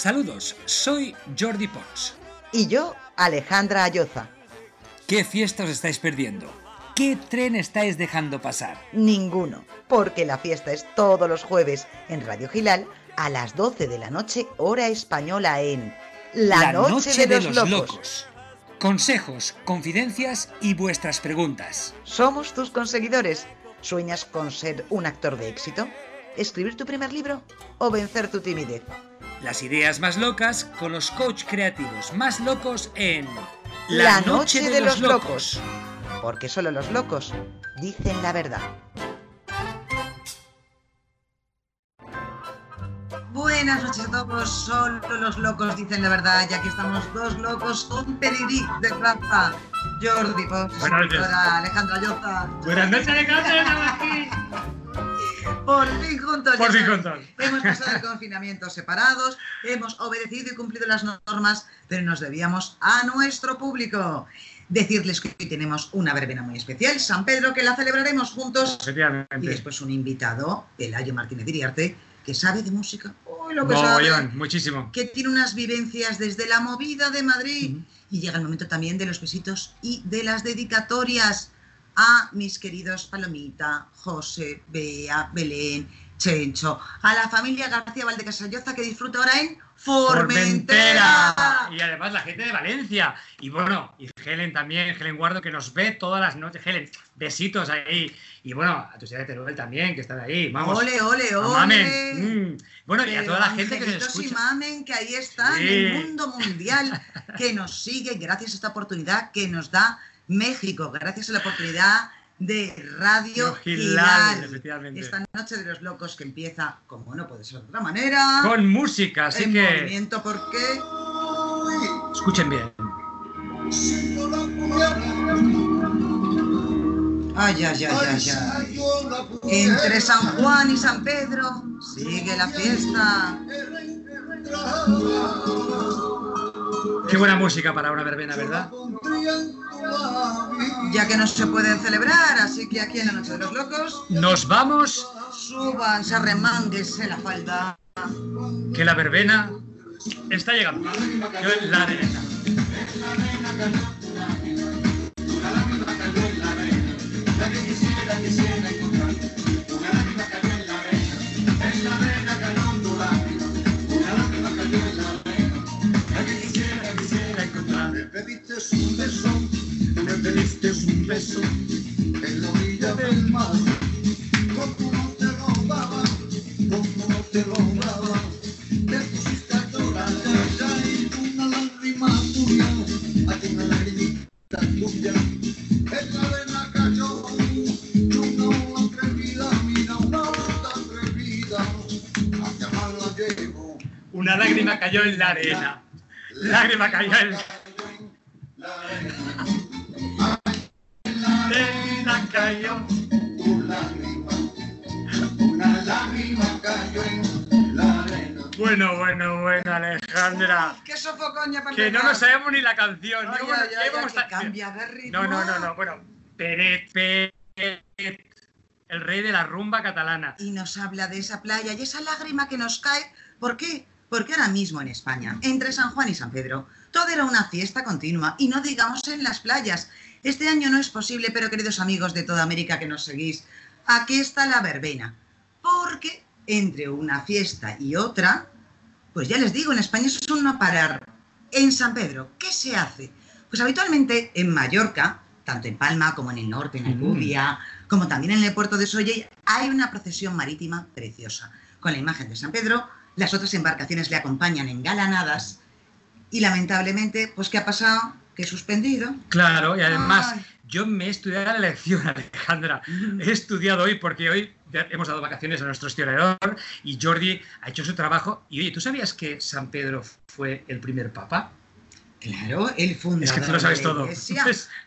Saludos, soy Jordi Pons. Y yo, Alejandra Ayoza. ¿Qué fiesta os estáis perdiendo? ¿Qué tren estáis dejando pasar? Ninguno, porque la fiesta es todos los jueves en Radio Gilal a las 12 de la noche, hora española en La, noche, de, los, locos. Consejos, confidencias y vuestras preguntas. Somos tus conseguidores. ¿Sueñas con ser un actor de éxito? ¿Escribir tu primer libro? ¿O vencer tu timidez? Las ideas más locas con los coach creativos más locos en La, noche, de, los, locos. Porque solo los locos dicen la verdad. Buenas noches a todos, solo los locos dicen la verdad, ya que estamos dos locos con pedigrí de plaza. Jordi Pops, Alejandra Lloza. Buenas noches, Alejandra. Por fin juntos. Por fin juntos. Hemos pasado el confinamiento separados, hemos obedecido y cumplido las normas, pero nos debíamos a nuestro público. Decirles que hoy tenemos una verbena muy especial, San Pedro, que la celebraremos juntos. Y después un invitado, Elayo Martínez Iriarte, que sabe de música. Uy, lo que muchísimo. Que tiene unas vivencias desde la movida de Madrid. Y llega el momento también de los besitos y de las dedicatorias a mis queridos Palomita, José, Bea, Belén, Chencho, a la familia García Valdecasalloza que disfruta ahora en Formentera. Y además la gente de Valencia. Y bueno, y Helen también, Helen Guardo, que nos ve todas las noches. Helen, besitos ahí. Y bueno, a tu ciudad de Teruel también, que están ahí. Vamos. Ole, ole, ole. Mm. Bueno, y a toda la gente que nos escucha. y mamen, que ahí está, en el mundo mundial, que nos sigue gracias a esta oportunidad que nos da México, gracias a la oportunidad de Radio Gilal. Esta noche de los locos que empieza, como no puede ser de otra manera, con música, así en que movimiento porque escuchen bien. Ay, ay, ay, ay, ay. Entre San Juan y San Pedro sigue la fiesta. Qué buena música para una verbena, ¿verdad? Ya que no se pueden celebrar, así que aquí en la Noche de los Locos. Nos vamos. Súbanse, arremánguese la falda. Que la verbena está llegando. Yo en la arena. un beso, me pediste un beso en la orilla del mar. Como no te robaba, como no te robaba, te pusiste a llorar ya y una lágrima tuya, aquí una lagrimita tuya, la arena cayó una ola atrevida, mira una ola atrevida, hacia mal la llevo. Una lágrima cayó en la arena. Lágrima cayó en la arena cayó. Una lágrima cayó en la arena. Bueno, bueno, bueno, Alejandra. ¡Qué sofocoña para Que no nos sabemos ni la canción. Ay, ya vamos que a- cambia de ritmo. No, no, no, no. Bueno, Peret, Peret, el rey de la rumba catalana. Y nos habla de esa playa y esa lágrima que nos cae. ¿Por qué? Porque ahora mismo en España, entre San Juan y San Pedro, todo era una fiesta continua. Y no digamos en las playas. Este año no es posible, pero queridos amigos de toda América que nos seguís, aquí está la verbena. Porque entre una fiesta y otra, pues ya les digo, en España eso es un no parar. En San Pedro, ¿qué se hace? Pues habitualmente en Mallorca, tanto en Palma como en el norte, en Alcubia, como también en el puerto de Solle, hay una procesión marítima preciosa, con la imagen de San Pedro, las otras embarcaciones le acompañan engalanadas, y lamentablemente, pues ¿qué ha pasado? Que suspendido. Claro, y además, Ay. yo me he estudiado la lección, Alejandra. He estudiado hoy porque hoy hemos dado vacaciones a nuestro historiador y Jordi ha hecho su trabajo. Y oye, ¿tú sabías que San Pedro fue el primer papa? Claro, el fundador Es que tú lo sabes de todo.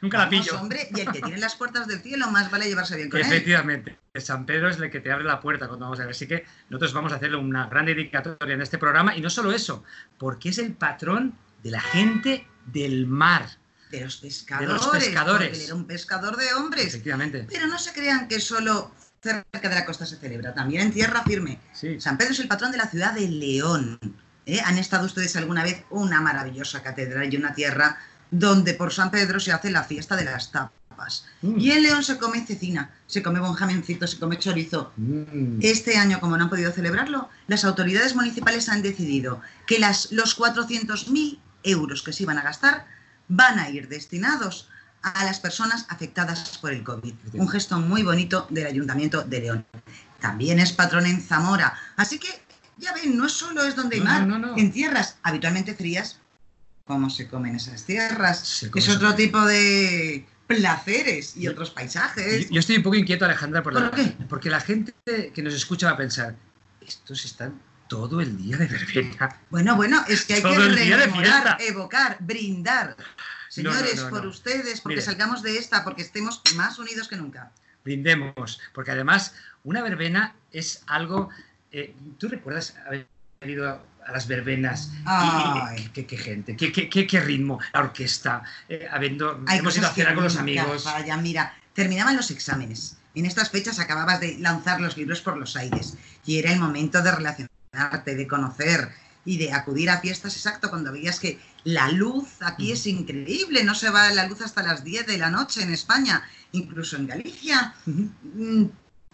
Nunca la Vamos, pillo. hombre, y el que tiene las puertas del cielo, más vale llevarse bien con él. Efectivamente, San Pedro es el que te abre la puerta cuando vamos a ver. Así que nosotros vamos a hacerle una gran dedicatoria en este programa. Y no solo eso, porque es el patrón de la gente del mar. De los pescadores. pescadores. porque él era un pescador de hombres. Efectivamente. Pero no se crean que solo cerca de la costa se celebra, también en tierra firme. Sí. San Pedro es el patrón de la ciudad de León. ¿Eh? ¿Han estado ustedes alguna vez una maravillosa catedral y una tierra donde por San Pedro se hace la fiesta de las tapas? Mm. Y en León se come cecina, se come buen jamencito, se come chorizo. Mm. Este año, como no han podido celebrarlo, las autoridades municipales han decidido que las, los 400.000 euros que se iban a gastar van a ir destinados a las personas afectadas por el COVID. Un gesto muy bonito del Ayuntamiento de León. También es patrón en Zamora. Así que, ya ven, no solo es donde hay No, mar. no, no. En tierras habitualmente frías, ¿cómo se comen esas tierras? Come es otro tipo de placeres y Yo- otros paisajes. Yo, yo estoy un poco inquieto, Alejandra, por la- ¿Por qué? porque la gente que nos escucha va a pensar, estos están todo el día de verbena. Bueno, bueno, es que hay que rememorar, evocar, brindar. Señores, no, no, por ustedes, porque Mire. salgamos de esta, porque estemos más unidos que nunca. Brindemos, porque además una verbena es algo... eh, ¿Tú recuerdas haber ido a, a las verbenas? Ay. qué, qué gente, qué, qué- qué- ritmo, la orquesta, eh, habiendo, Hay hemos ido a cenar con los amigos. fallan. Mira, terminaban los exámenes. En estas fechas acababas de lanzar los libros por los aires y era el momento de relacionarte, de conocer y de acudir a fiestas exacto cuando veías que la luz aquí es increíble, no se va la luz hasta las 10 de la noche en España, incluso en Galicia mm,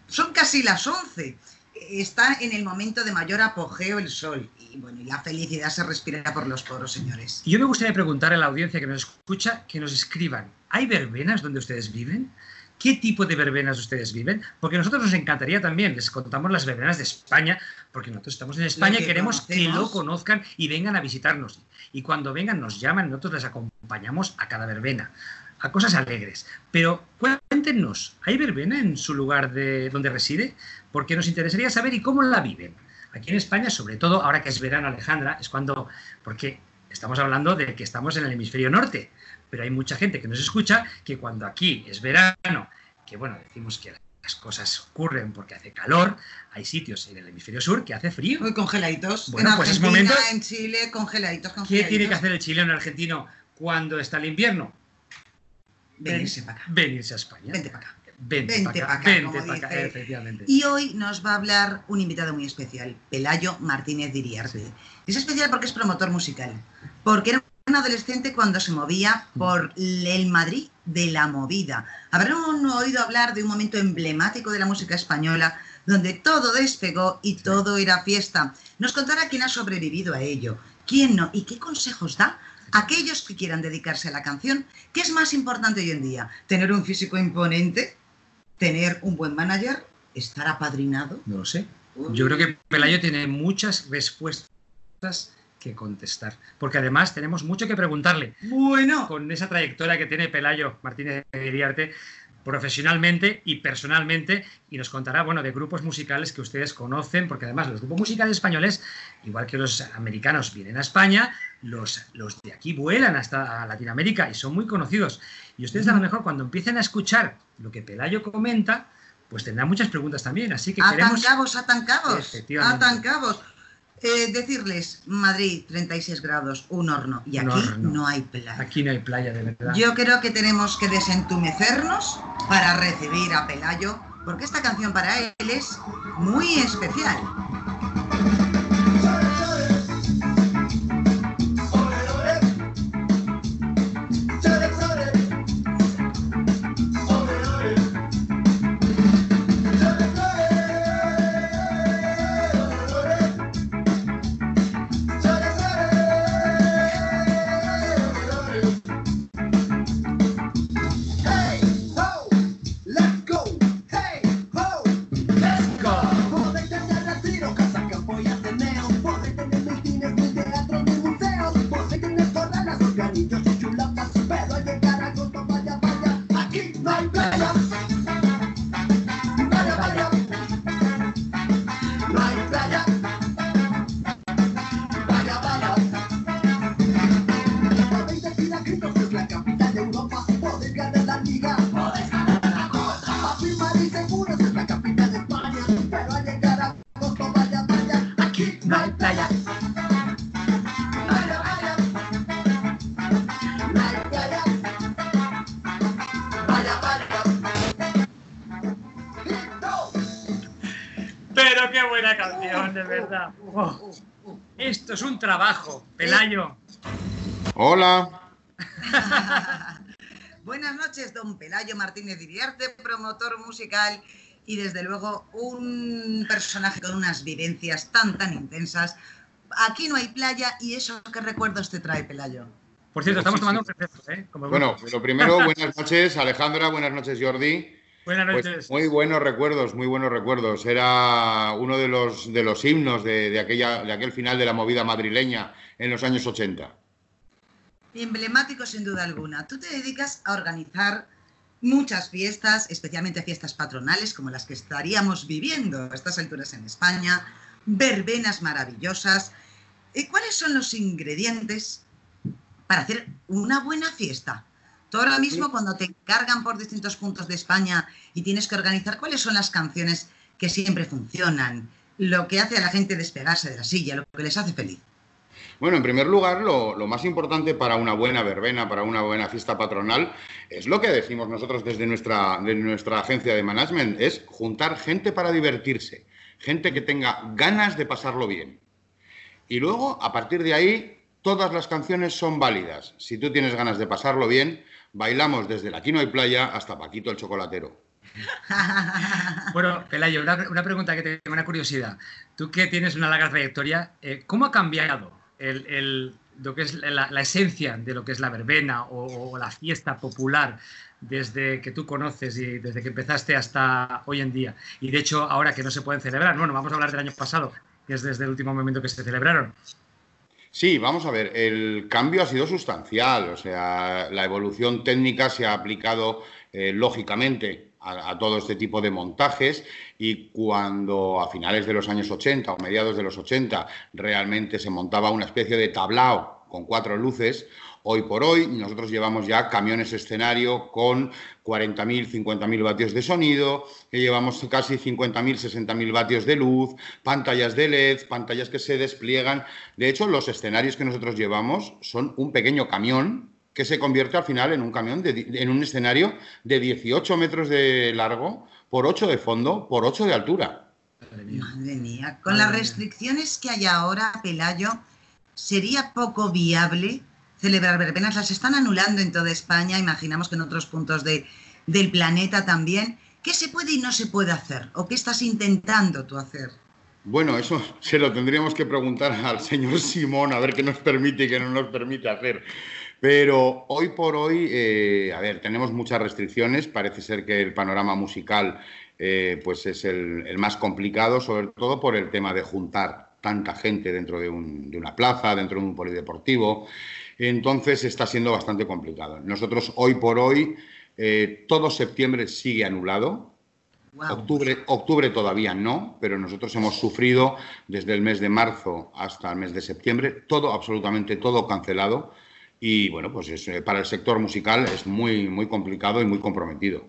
son casi las 11. Está en el momento de mayor apogeo el sol y bueno, y la felicidad se respira por los poros, señores. Y yo me gustaría preguntar a la audiencia que nos escucha que nos escriban, ¿hay verbenas donde ustedes viven? ¿Qué tipo de verbenas ustedes viven? Porque a nosotros nos encantaría también, les contamos las verbenas de España, porque nosotros estamos en España que y queremos que lo conozcan y vengan a visitarnos. Y cuando vengan nos llaman, nosotros les acompañamos a cada verbena, a cosas alegres. Pero cuéntenos, ¿hay verbena en su lugar de donde reside? Porque nos interesaría saber y cómo la viven. Aquí en España, sobre todo ahora que es verano, Alejandra, es cuando, porque estamos hablando de que estamos en el hemisferio norte, pero hay mucha gente que nos escucha que cuando aquí es verano, que bueno, decimos que las cosas ocurren porque hace calor, hay sitios en el hemisferio sur que hace frío. Muy congeladitos. Bueno, en pues es momento- en Chile, congeladitos, ¿Qué congeladitos. tiene que hacer el chileno argentino cuando está el invierno? Venirse para acá. Venirse a España. Vente para acá. Vente, Vente para pa' acá, acá, vente como pa' acá, efectivamente. Y hoy nos va a hablar un invitado muy especial, Pelayo Martínez Diriarte. Es especial porque es promotor musical, porque era un adolescente cuando se movía por el Madrid de la movida. Habrán oído hablar de un momento emblemático de la música española donde todo despegó y todo era fiesta. Nos contará quién ha sobrevivido a ello, quién no y qué consejos da a aquellos que quieran dedicarse a la canción. ¿Qué es más importante hoy en día? ¿Tener un físico imponente? ¿Tener un buen manager? ¿Estar apadrinado? No lo sé. Yo creo que Pelayo tiene muchas respuestas que contestar, porque además tenemos mucho que preguntarle. Bueno, Con esa trayectoria que tiene Pelayo Martínez de Iriarte profesionalmente y personalmente y nos contará bueno de grupos musicales que ustedes conocen porque además los grupos musicales españoles igual que los americanos vienen a España los, los de aquí vuelan hasta Latinoamérica y son muy conocidos. Y ustedes a lo mejor cuando empiecen a escuchar lo que Pelayo comenta pues tendrán muchas preguntas también así que queremos cabos, atan cabos. Eh, decirles, Madrid, 36 grados, un horno. Y Un aquí horno. no hay playa. aquí no hay playa de verdad Yo creo que tenemos que desentumecernos para recibir a Pelayo, porque esta canción para él es muy especial. De verdad Oh. Esto es un trabajo, Pelayo. Hola. Buenas noches, don Pelayo Martínez Iriarte, promotor musical y desde luego un personaje con unas vivencias tan tan intensas. Aquí no hay playa y eso qué recuerdos te trae Pelayo. Por cierto, estamos tomando un receso, ¿eh? Como Bueno, lo primero, buenas noches, Alejandra, buenas noches, Jordi. Buenas Pues noches. muy buenos recuerdos, muy buenos recuerdos. Era uno de los, de los himnos de, de aquella, de aquel final de la movida madrileña en los años 80. Emblemático sin duda alguna. Tú te dedicas a organizar muchas fiestas, especialmente fiestas patronales como las que estaríamos viviendo a estas alturas en España, verbenas maravillosas. ¿Y ¿Cuáles son los ingredientes para hacer una buena fiesta? Tú ahora mismo cuando te encargan por distintos puntos de España y tienes que organizar, ¿cuáles son las canciones que siempre funcionan? Lo que hace a la gente despegarse de la silla, lo que les hace feliz. Bueno, en primer lugar, lo, lo más importante para una buena verbena, para una buena fiesta patronal, es lo que decimos nosotros desde nuestra, de nuestra agencia de management, es juntar gente para divertirse, gente que tenga ganas de pasarlo bien. Y luego, a partir de ahí, todas las canciones son válidas. Si tú tienes ganas de pasarlo bien, bailamos desde la Quino y Playa hasta Paquito el Chocolatero. Bueno, Pelayo, una, una pregunta que tengo una curiosidad. Tú que tienes una larga trayectoria, eh, ¿cómo ha cambiado el, el- lo que es la, la esencia de lo que es la verbena o, o la fiesta popular desde que tú conoces y desde que empezaste hasta hoy en día? Y de hecho, ahora que no se pueden celebrar, bueno, vamos a hablar del año pasado, que es desde el último momento que se celebraron. Sí, vamos a ver, el cambio ha sido sustancial, o sea, la evolución técnica se ha aplicado eh, lógicamente a, a todo este tipo de montajes y cuando a finales de los años 80 o mediados de los 80 realmente se montaba una especie de tablao con cuatro luces, hoy por hoy nosotros llevamos ya camiones escenario con 40.000, 50.000 vatios de sonido, que llevamos casi 50.000, 60.000 vatios de luz, pantallas de LED, pantallas que se despliegan. De hecho, los escenarios que nosotros llevamos son un pequeño camión que se convierte al final en un camión, de, en un escenario de 18 metros de largo, por 8 de fondo, por 8 de altura. Madre mía. Madre mía, con Madre las mía. restricciones que hay ahora, Pelayo, sería poco viable celebrar verbenas. Las están anulando en toda España, imaginamos que en otros puntos de- del planeta también. ¿Qué se puede y no se puede hacer? ¿O qué estás intentando tú hacer? Bueno, eso se lo tendríamos que preguntar al señor Simón a ver qué nos permite y qué no nos permite hacer. Pero hoy por hoy, eh, a ver, tenemos muchas restricciones. Parece ser que el panorama musical eh, pues es el, más complicado, sobre todo por el tema de juntar tanta gente dentro de una plaza, dentro de un polideportivo. Entonces está siendo bastante complicado. Nosotros hoy por hoy, eh, todo septiembre sigue anulado. Octubre, octubre todavía no, pero nosotros hemos sufrido desde el mes de marzo hasta el mes de septiembre, todo, absolutamente todo cancelado. Y bueno, pues es, eh, para el sector musical es muy, muy complicado y muy comprometido.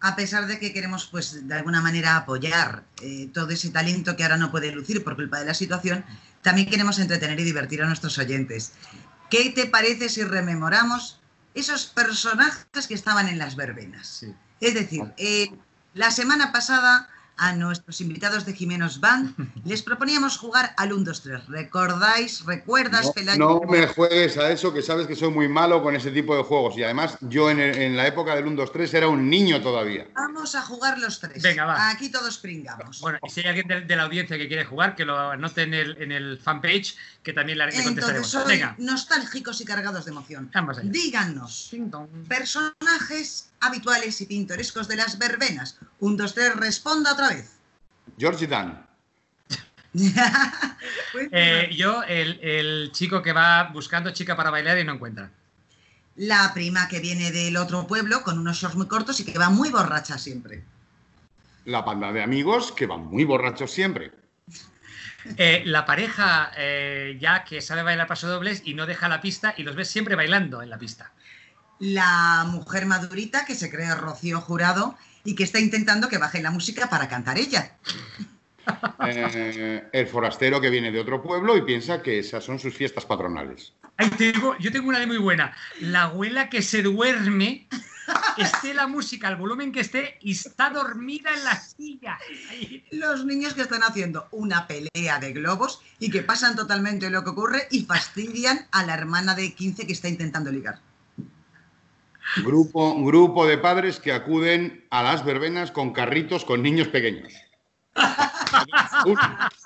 A pesar de que queremos, pues, de alguna manera apoyar eh, todo ese talento que ahora no puede lucir por culpa de la situación, también queremos entretener y divertir a nuestros oyentes. ¿Qué te parece si rememoramos esos personajes que estaban en las verbenas? Sí. Es decir, eh, la semana pasada a nuestros invitados de Jimenos Band les proponíamos jugar al 1, 2, 3. ¿Recordáis? ¿Recuerdas, No, Pelayo? no me juegues a eso, que sabes que soy muy malo con ese tipo de juegos. Y además, yo en, el- en la época del 1, 2, 3 era un niño todavía. Vamos a jugar los tres. Venga, va. Aquí todos pringamos. Bueno, y si hay alguien de, de la audiencia que quiere jugar, que lo anote en el, en el fanpage, que también le, le Entonces, contestaremos. soy Venga, nostálgicos y cargados de emoción. allá. Díganos, personajes habituales y pintorescos de las verbenas. 1, 2, 3, responda otra vez. George Dan. Eh, yo, el, el chico que va buscando chica para bailar y no encuentra. La prima que viene del otro pueblo con unos shorts muy cortos y que va muy borracha siempre. La banda de amigos que van muy borrachos siempre. Eh, la pareja eh, ya que sabe bailar pasodobles y no deja la pista y los ves siempre bailando en la pista. La mujer madurita que se cree Rocío Jurado y que está intentando que baje la música para cantar ella. Eh, el forastero que viene de otro pueblo y piensa que esas son sus fiestas patronales. Ay, tengo- yo tengo una de muy buena. La abuela que se duerme esté la música al volumen que esté y está dormida en la silla. Ahí. Los niños que están haciendo una pelea de globos y que pasan totalmente lo que ocurre y fastidian a la hermana de 15 que está intentando ligar. Grupo, grupo de padres que acuden a las verbenas con carritos con niños pequeños.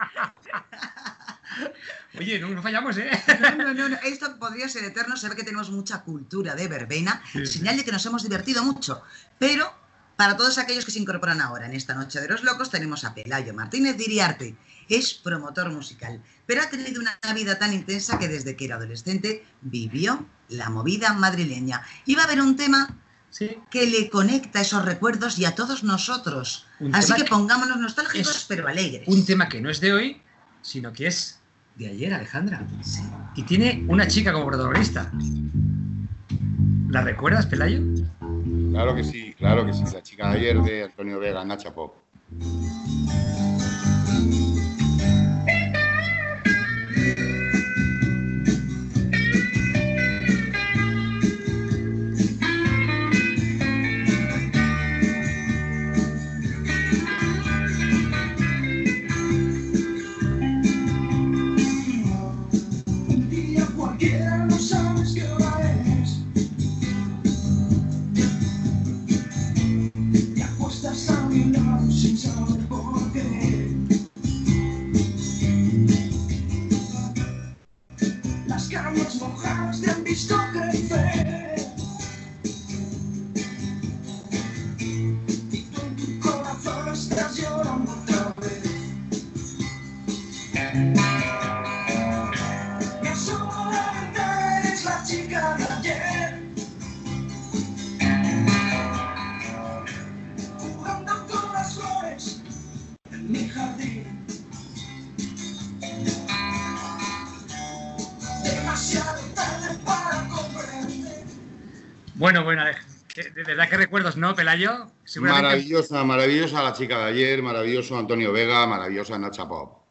Oye, no, no fallamos, ¿eh? No, no, no, esto podría ser eterno, se ve que tenemos mucha cultura de verbena, Sí. señal de que nos hemos divertido mucho. Pero para todos aquellos que se incorporan ahora en esta Noche de los Locos, tenemos a Pelayo Martínez Diriarte. Es promotor musical, pero ha tenido una vida tan intensa que desde que era adolescente vivió la movida madrileña. Y va a haber un tema Sí. que le conecta esos recuerdos y a todos nosotros. Un Así que pongámonos nostálgicos, pero alegres. Un tema que no es de hoy, sino que es de ayer, Alejandra. Sí. Y tiene una chica como protagonista. ¿La recuerdas, Pelayo? Claro que sí, claro que sí. La chica de ayer de Antonio Vega, Nacha Pop. Mojadas te Bueno, bueno, de, de verdad que recuerdos, ¿no, Pelayo? Seguramente- Maravillosa, maravillosa la chica de ayer, maravilloso Antonio Vega, maravillosa Nacha Pop.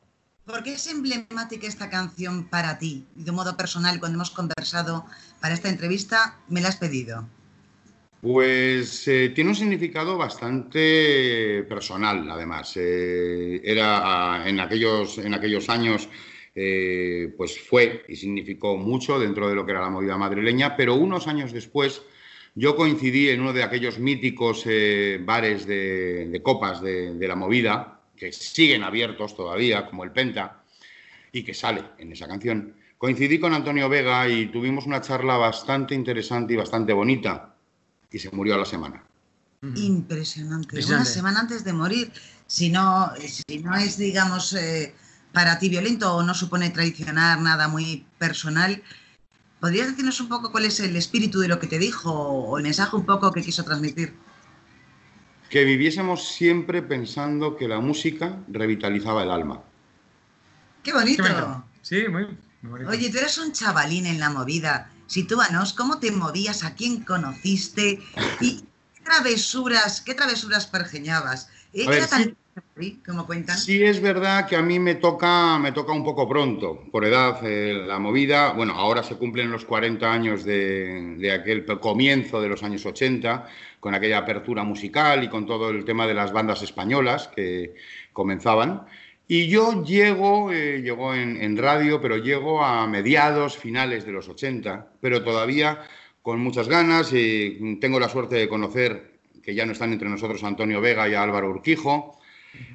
¿Por qué es emblemática esta canción para ti? Y de modo personal, cuando hemos conversado para esta entrevista, me la has pedido. Pues eh, tiene un significado bastante personal, además. Eh, era ah, en aquellos, en aquellos años, eh, pues fue y significó mucho dentro de lo que era la movida madrileña, pero unos años después yo coincidí en uno de aquellos míticos eh, bares de, de copas de, de la movida, que siguen abiertos todavía, como el Penta, y que sale en esa canción. Coincidí con Antonio Vega y tuvimos una charla bastante interesante y bastante bonita y se murió a la semana. Ujú. Impresionante. Una Impresionante. semana antes de morir. Si no, si no es, digamos, eh, para ti violento o no supone traicionar nada muy personal, ¿podrías decirnos un poco cuál es el espíritu de lo que te dijo o el mensaje un poco que quiso transmitir? Que viviésemos siempre pensando que la música revitalizaba el alma. ¡Qué Qué bonito! Sí, muy, muy bonito. Oye, tú eras un chavalín en la movida. Sitúanos, ¿cómo te movías? ¿A quién conociste? ¿Y qué travesuras, qué travesuras pergeñabas? ¿Eh, A ver, ¿Era tan sí. como cuentan? Sí es verdad que a mí me toca, me toca un poco pronto, por edad, eh, la movida. Bueno, ahora se cumplen los 40 años de, de aquel comienzo de los años 80, con aquella apertura musical y con todo el tema de las bandas españolas que comenzaban. Y yo llego, eh, llego en, en radio, pero llego a mediados, finales de los 80, pero todavía con muchas ganas. y tengo la suerte de conocer que ya no están entre nosotros Antonio Vega y a Álvaro Urquijo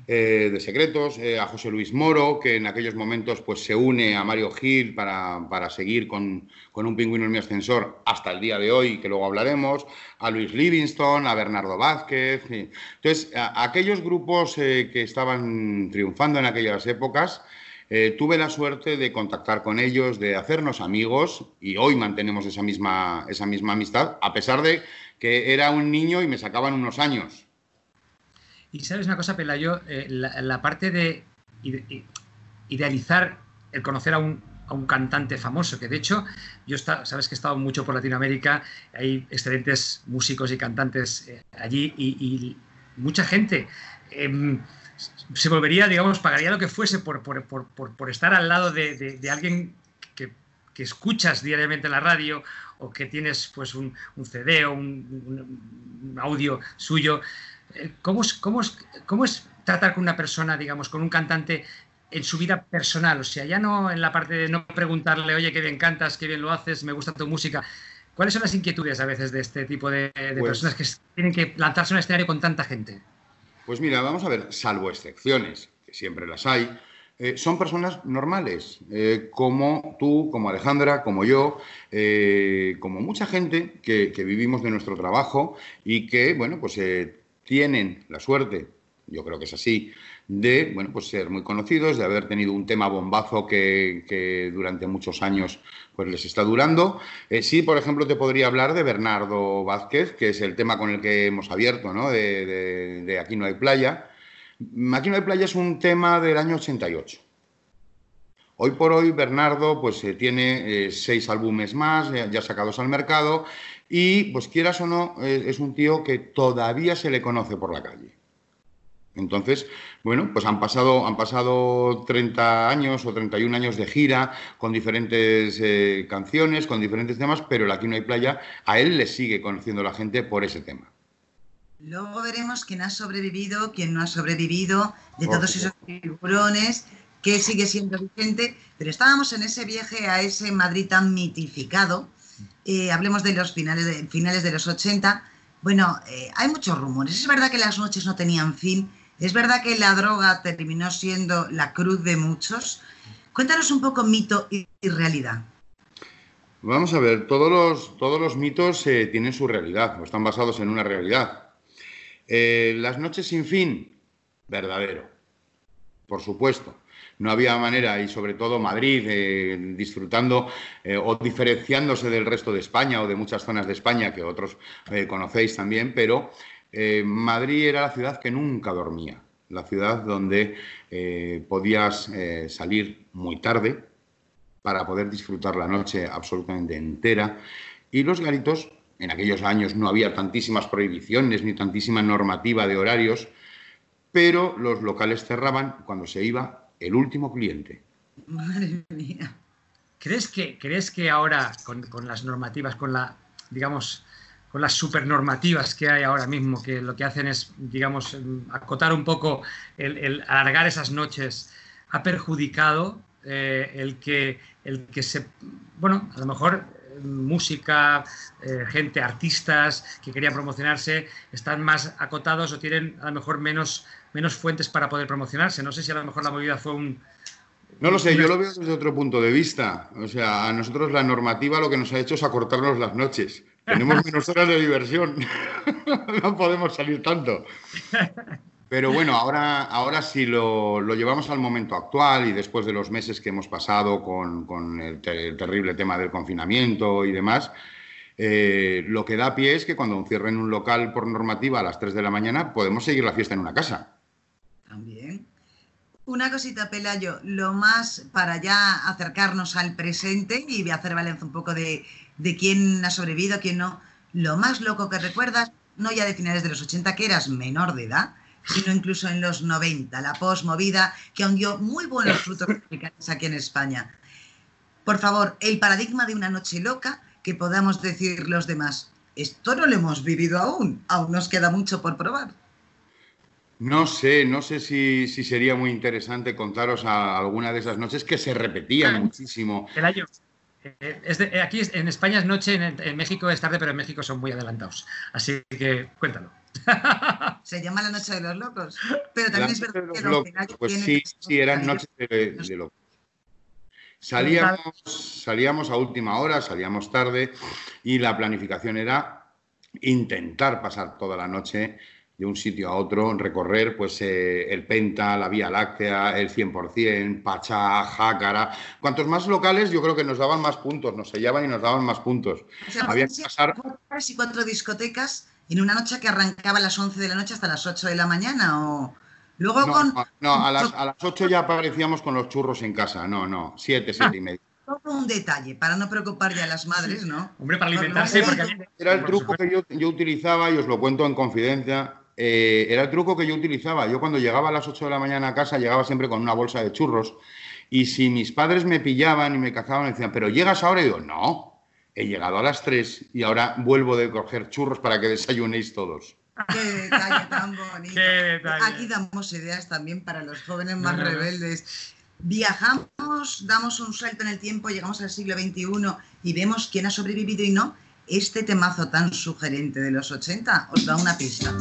eh, de Secretos, eh, a José Luis Moro, que en aquellos momentos pues, se une a Mario Gil para, para seguir con, con un pingüino en mi ascensor hasta el día de hoy, que luego hablaremos, a Luis Livingston, a Bernardo Vázquez. y- Entonces, a- aquellos grupos eh, que estaban triunfando en aquellas épocas, tuve la suerte de contactar con ellos, de hacernos amigos y hoy mantenemos esa misma, esa misma amistad, a pesar de que era un niño y me sacaban unos años. Y sabes una cosa, Pelayo, Eh, la, parte de idealizar el conocer a un, a un cantante famoso, que de hecho, yo está, sabes que he estado mucho por Latinoamérica, hay excelentes músicos y cantantes eh, allí y, mucha gente em, se volvería, digamos, pagaría lo que fuese por- por estar al lado de, de- de alguien que, que escuchas diariamente en la radio o que tienes pues un, un CD o un, audio suyo. Eh, ¿Cómo es, cómo, es, ¿Cómo es tratar con una persona, digamos, con un cantante en su vida personal? O sea, ya no en la parte de no preguntarle, oye, qué bien cantas, qué bien lo haces, me gusta tu música. ¿Cuáles son las inquietudes a veces de este tipo de, de Pues- personas que tienen que lanzarse a un escenario con tanta gente? Pues mira, vamos a ver, salvo excepciones, que siempre las hay, eh, son personas normales, eh, como tú, como Alejandra, como yo, eh, como mucha gente que, vivimos de nuestro trabajo y que, bueno, pues tienen la suerte, yo creo que es así, de, bueno, pues ser muy conocidos, de haber tenido un tema bombazo que, durante muchos años pues les está durando. Sí, por ejemplo, te podría hablar de Bernardo Vázquez, que es el tema con el que hemos abierto, ¿no? De Aquí no hay playa. No hay playa es un tema del año 88. Hoy por hoy Bernardo pues eh, tiene eh, seis álbumes más, ya sacados al mercado y pues quieras o no eh, es un tío que todavía se le conoce por la calle. Entonces, bueno, pues han pasado, han pasado 30 años o 31 años de gira con diferentes canciones, con diferentes temas, pero el Aquí no hay playa a él le sigue conociendo la gente por ese tema. Luego veremos quién ha sobrevivido, quién no ha sobrevivido, de todos esos tiburones, que sigue siendo vigente. Pero estábamos en ese viaje a ese Madrid tan mitificado. Eh, hablemos de los finales de, finales de los 80. Bueno, eh, hay muchos rumores. Es verdad que las noches no tenían fin. Es verdad que la droga terminó siendo la cruz de muchos. Cuéntanos un poco mito y, y realidad. Vamos a ver, todos los, todos los mitos eh, tienen su realidad, o están basados en una realidad. Eh, las noches sin fin, verdadero, por supuesto. No había manera, y sobre todo Madrid, eh, disfrutando eh, o diferenciándose del resto de España o de muchas zonas de España que otros conocéis también, pero Madrid era la ciudad que nunca dormía, la ciudad donde podías salir muy tarde, para poder disfrutar la noche absolutamente entera. Y los garitos, en aquellos años no había tantísimas prohibiciones ni tantísima normativa de horarios, pero los locales cerraban cuando se iba el último cliente. Madre mía. ¿Crees que, ¿Crees que ahora, con, con las normativas, con la, digamos, con las supernormativas que hay ahora mismo, que lo que hacen es, digamos, acotar un poco alargar esas noches, ha perjudicado eh, el, que, el que se, bueno, a lo mejor música, eh, gente, artistas que querían promocionarse, están más acotados o tienen a lo mejor menos, menos fuentes para poder promocionarse. No sé si a lo mejor la movida fue un... No lo sé, yo lo veo desde otro punto de vista. O sea, a nosotros la normativa lo que nos ha hecho es acortarnos las noches. Tenemos menos horas de diversión. no podemos salir tanto. Pero bueno, ahora, ahora si lo, lo llevamos al momento actual y después de los meses que hemos pasado con, con el, te- el terrible tema del confinamiento y demás, eh, lo que da pie es que cuando cierren un local por normativa a las 3 de la mañana, podemos seguir la fiesta en una casa. También. Una cosita, Pelayo, lo más para ya acercarnos al presente y hacer balance un poco de, de quién ha sobrevivido, quién no. Lo más loco que recuerdas, no ya de finales de los 80, que eras menor de edad, sino incluso en los 90, la posmovida, que aún dio muy buenos frutos musicales aquí en España. Por favor, el paradigma de una noche loca que podamos decir los demás. Esto no lo hemos vivido aún, aún nos queda mucho por probar. No sé, no sé si, si sería muy interesante contaros a alguna de esas noches que se repetían muchísimo. El año. Eh, es de- eh, aquí en España es noche, en, en México es tarde, pero en México son muy adelantados. Así que cuéntalo. Se llama la noche de los locos. Pero también La es verdad los que don locos, Pues sí, sí, eran noches de, de locos. Salíamos, salíamos a última hora, salíamos tarde y la planificación era intentar pasar toda la noche de un sitio a otro, recorrer pues eh, el Penta, la Vía Láctea, el 100%, Pachá, Jácara. Cuantos más locales, yo creo que nos daban más puntos, nos sellaban y nos daban más puntos. O sea, Había que pasar y cuatro discotecas en una noche que arrancaba a las 11 de la noche hasta las 8 de la mañana. O luego No, con no, a las, a las 8 ya aparecíamos con los churros en casa. No, no, 7, 7 y medio. todo un detalle para no preocupar ya a las madres, ¿no? Hombre, para alimentarse, porque Era el truco que yo, yo utilizaba y os lo cuento en confidencia. eh, era el truco que yo utilizaba. Yo cuando llegaba a las 8 de la mañana a casa llegaba siempre con una bolsa de churros y si mis padres me pillaban y me cazaban, me decían, pero llegas ahora y digo, no, he llegado a las 3 y ahora vuelvo de coger churros para que desayunéis todos. Qué detalle tan bonito. Qué detalle. Aquí damos ideas también para los jóvenes más No, no, no. rebeldes. Viajamos, damos un salto en el tiempo, llegamos al siglo XXI y vemos quién ha sobrevivido y no. Este temazo tan sugerente de los 80 os da una pista.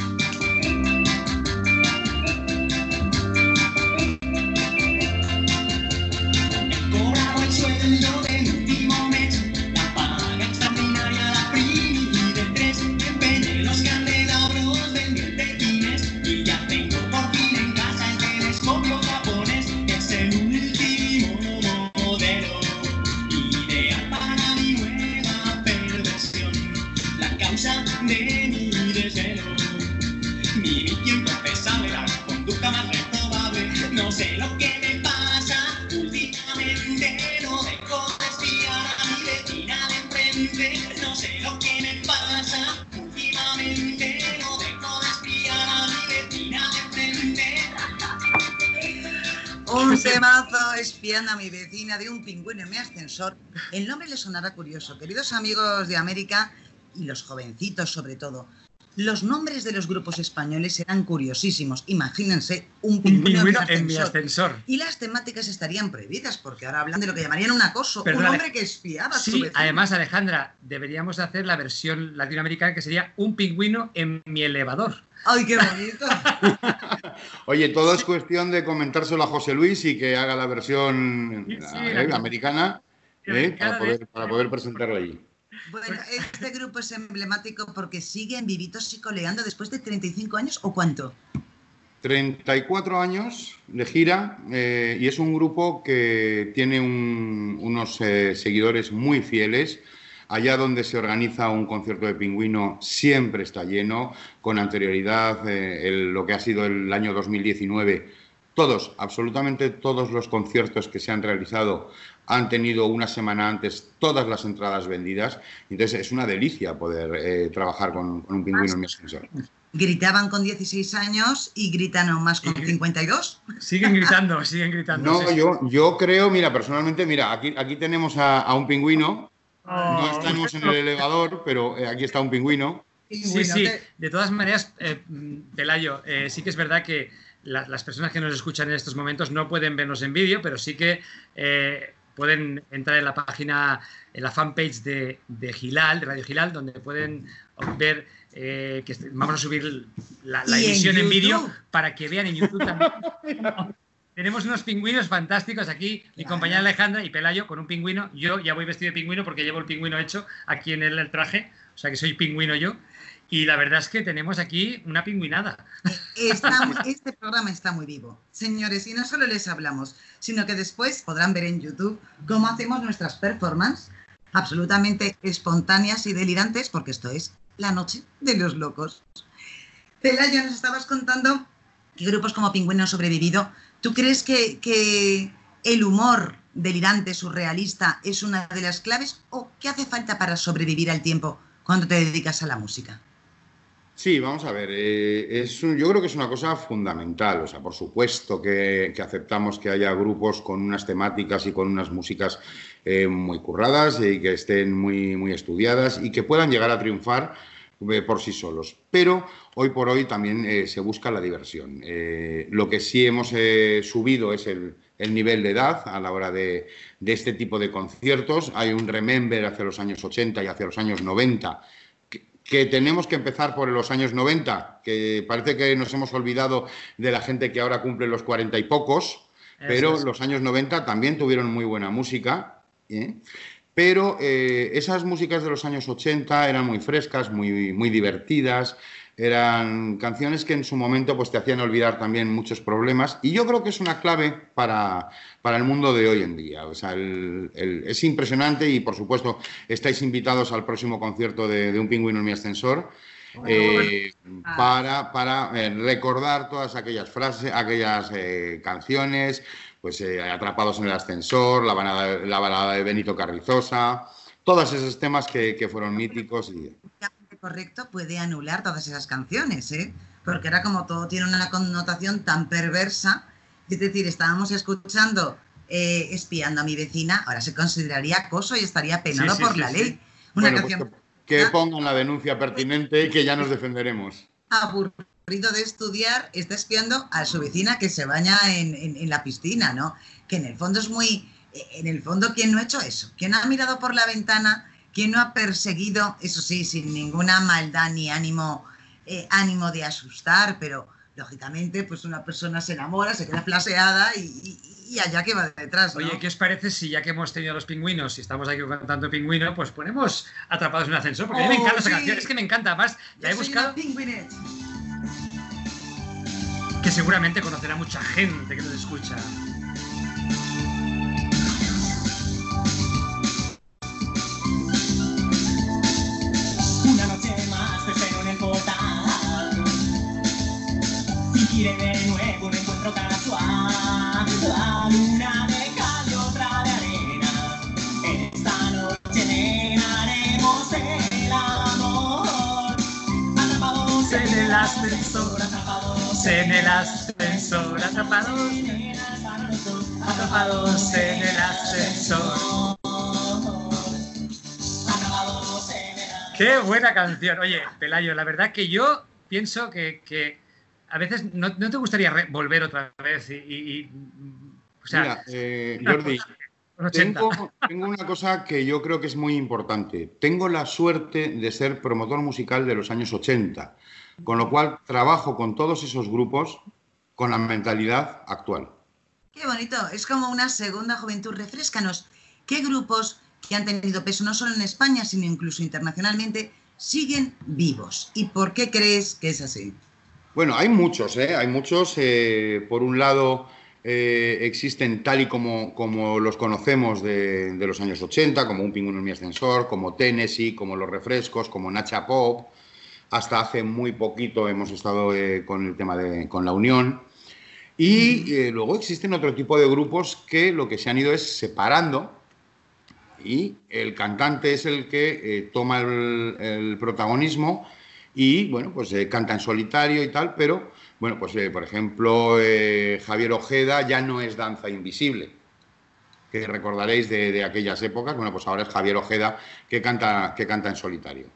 Temazo espiando a mi vecina de un pingüino en mi ascensor. El nombre le sonará curioso. Queridos amigos de América y los jovencitos sobre todo, los nombres de los grupos españoles eran curiosísimos. Imagínense un Un pingüino, en mi en mi ascensor. Y las temáticas estarían prohibidas porque ahora hablan de lo que llamarían un acoso. Un hombre que espiaba a su Sí, además, Alejandra, deberíamos hacer la versión latinoamericana que sería un pingüino en mi elevador. ¡Ay, qué bonito! Oye, todo es cuestión de comentárselo a José Luis y que haga la versión Sí, sí, eh, la- americana eh, americana para, poder, para poder presentarla allí. Bueno, este grupo es emblemático porque siguen vivitos y coleando después de 35 años o cuánto. 34 años de gira eh, y es un grupo que tiene un- unos eh, seguidores muy fieles. Allá donde se organiza un concierto de pingüino siempre está lleno. Con anterioridad, eh, el- lo que ha sido el año 2019, todos, absolutamente todos los conciertos que se han realizado han tenido una semana antes todas las entradas vendidas. Entonces es una delicia poder eh, trabajar con, con un pingüino en mi ascensor. Gritaban con 16 años y gritan aún más con Y- 52. Siguen gritando, siguen gritando. No, yo, yo creo, mira, personalmente, mira, aquí, aquí tenemos a, a un pingüino. No Oh. estamos en el elevador, pero eh, aquí está un pingüino. Sí, sí. De todas maneras, eh, Pelayo, eh, sí que es verdad que la- las personas que nos escuchan en estos momentos no pueden vernos en vídeo, pero sí que eh, pueden entrar en la página, en la fanpage de, de Gilal, de Radio Gilal, donde pueden ver eh, que vamos a subir la, la en emisión en, vídeo YouTube. para que vean en YouTube también. Tenemos unos pingüinos fantásticos aquí, mi compañera Alejandra y Pelayo con un pingüino. Yo ya voy vestido de pingüino porque llevo el pingüino hecho aquí en el, el traje, o sea que soy pingüino yo. Y la verdad es que tenemos aquí una pingüinada. Está este programa está muy vivo. Señores, y no solo les hablamos, sino que después podrán ver en YouTube cómo hacemos nuestras performances absolutamente espontáneas y delirantes, porque esto es la noche de los locos. Pelayo, nos estabas contando que grupos como Pingüino han sobrevivido. ¿Tú crees que, que el humor delirante, surrealista, es una de las claves o qué hace falta para sobrevivir al tiempo cuando te dedicas a la música? Sí, vamos a ver, eh, es un- yo creo que es una cosa fundamental, o sea, por supuesto que, aceptamos que haya grupos con unas temáticas y con unas músicas eh, muy curradas y que estén muy, muy estudiadas y que puedan llegar a triunfar por sí solos. Pero hoy por hoy también eh, se busca la diversión. Eh, lo que sí hemos eh, subido es el, el nivel de edad a la hora de, de este tipo de conciertos. Hay un remember hacia los años 80 y hacia los años 90 que, que tenemos que empezar por los años 90, que parece que nos hemos olvidado de la gente que ahora cumple los 40 y pocos, pero es. los años 90 también tuvieron muy buena música. ¿eh? Pero eh, esas músicas de los años 80 eran muy frescas, muy, muy divertidas, eran canciones que en su momento pues, te hacían olvidar también muchos problemas y yo creo que es una clave para, para el mundo de hoy en día. O sea, el- el- es impresionante y por supuesto estáis invitados al próximo concierto de, de Un pingüino en mi ascensor. eh, para, para eh, recordar todas aquellas frases, aquellas eh, canciones, pues eh, Atrapados en el ascensor, la balada, la balada de Benito Carrizosa, todos esos temas que, que fueron míticos. Y, correcto puede anular todas esas canciones, ¿eh? Porque era como todo tiene una connotación tan perversa. Es decir, estábamos escuchando eh, espiando a mi vecina, ahora se consideraría acoso y estaría penado Sí, sí, por sí, la sí. ley. Una Bueno, pues canción que, que Ah. pongan la denuncia pertinente y que ya nos defenderemos. aburrido de estudiar está espiando a su vecina que se baña en, en- en la piscina, ¿no? Que en el fondo es muy... En el fondo, ¿quién no ha hecho eso? ¿Quién ha mirado por la ventana? ¿Quién no ha perseguido, eso sí, sin ninguna maldad ni ánimo, eh, ánimo de asustar? Pero, lógicamente, pues una persona se enamora, se queda flaseada y, y- y allá que va detrás, ¿no? Oye, ¿qué os parece si ya que hemos tenido los pingüinos y estamos aquí con tanto pingüino, pues ponemos atrapados en un ascensor? Porque a mí me Oh, encanta esa sí. canción, es que me encanta. Además, la he buscado. Que seguramente conocerá mucha gente que nos escucha. Atrapados, atrapados en el ascensor. Qué buena canción. Oye, Pelayo, la verdad que yo pienso que, que a veces no, no te gustaría volver otra vez y... y- y- o sea, Mira, eh, Jordi, cosa, los 80. tengo, tengo una cosa que yo creo que es muy importante. Tengo la suerte de ser promotor musical de los años 80, con lo cual trabajo con todos esos grupos con la mentalidad actual. Qué bonito, es como una segunda juventud. Refrescanos, ¿qué grupos que han tenido peso no solo en España, sino incluso internacionalmente, siguen vivos? ¿Y por qué crees que es así? Bueno, hay muchos, ¿eh? Hay muchos. eh, por un lado, eh, existen tal y como, como los conocemos de, de los años 80, como Un pingüino en mi ascensor, como Tennessee, como Los Refrescos, como Nacha Pop. Hasta hace muy poquito hemos estado eh, con el tema de con la Unión. Y eh, luego existen otro tipo de grupos que lo que se han ido es separando y el cantante es el que eh, toma el, protagonismo y, bueno, pues canta en solitario y tal, pero, bueno, pues, por ejemplo, Javier Ojeda ya no es danza invisible, que recordaréis de, de aquellas épocas, bueno, pues ahora es Javier Ojeda que canta, que canta en solitario.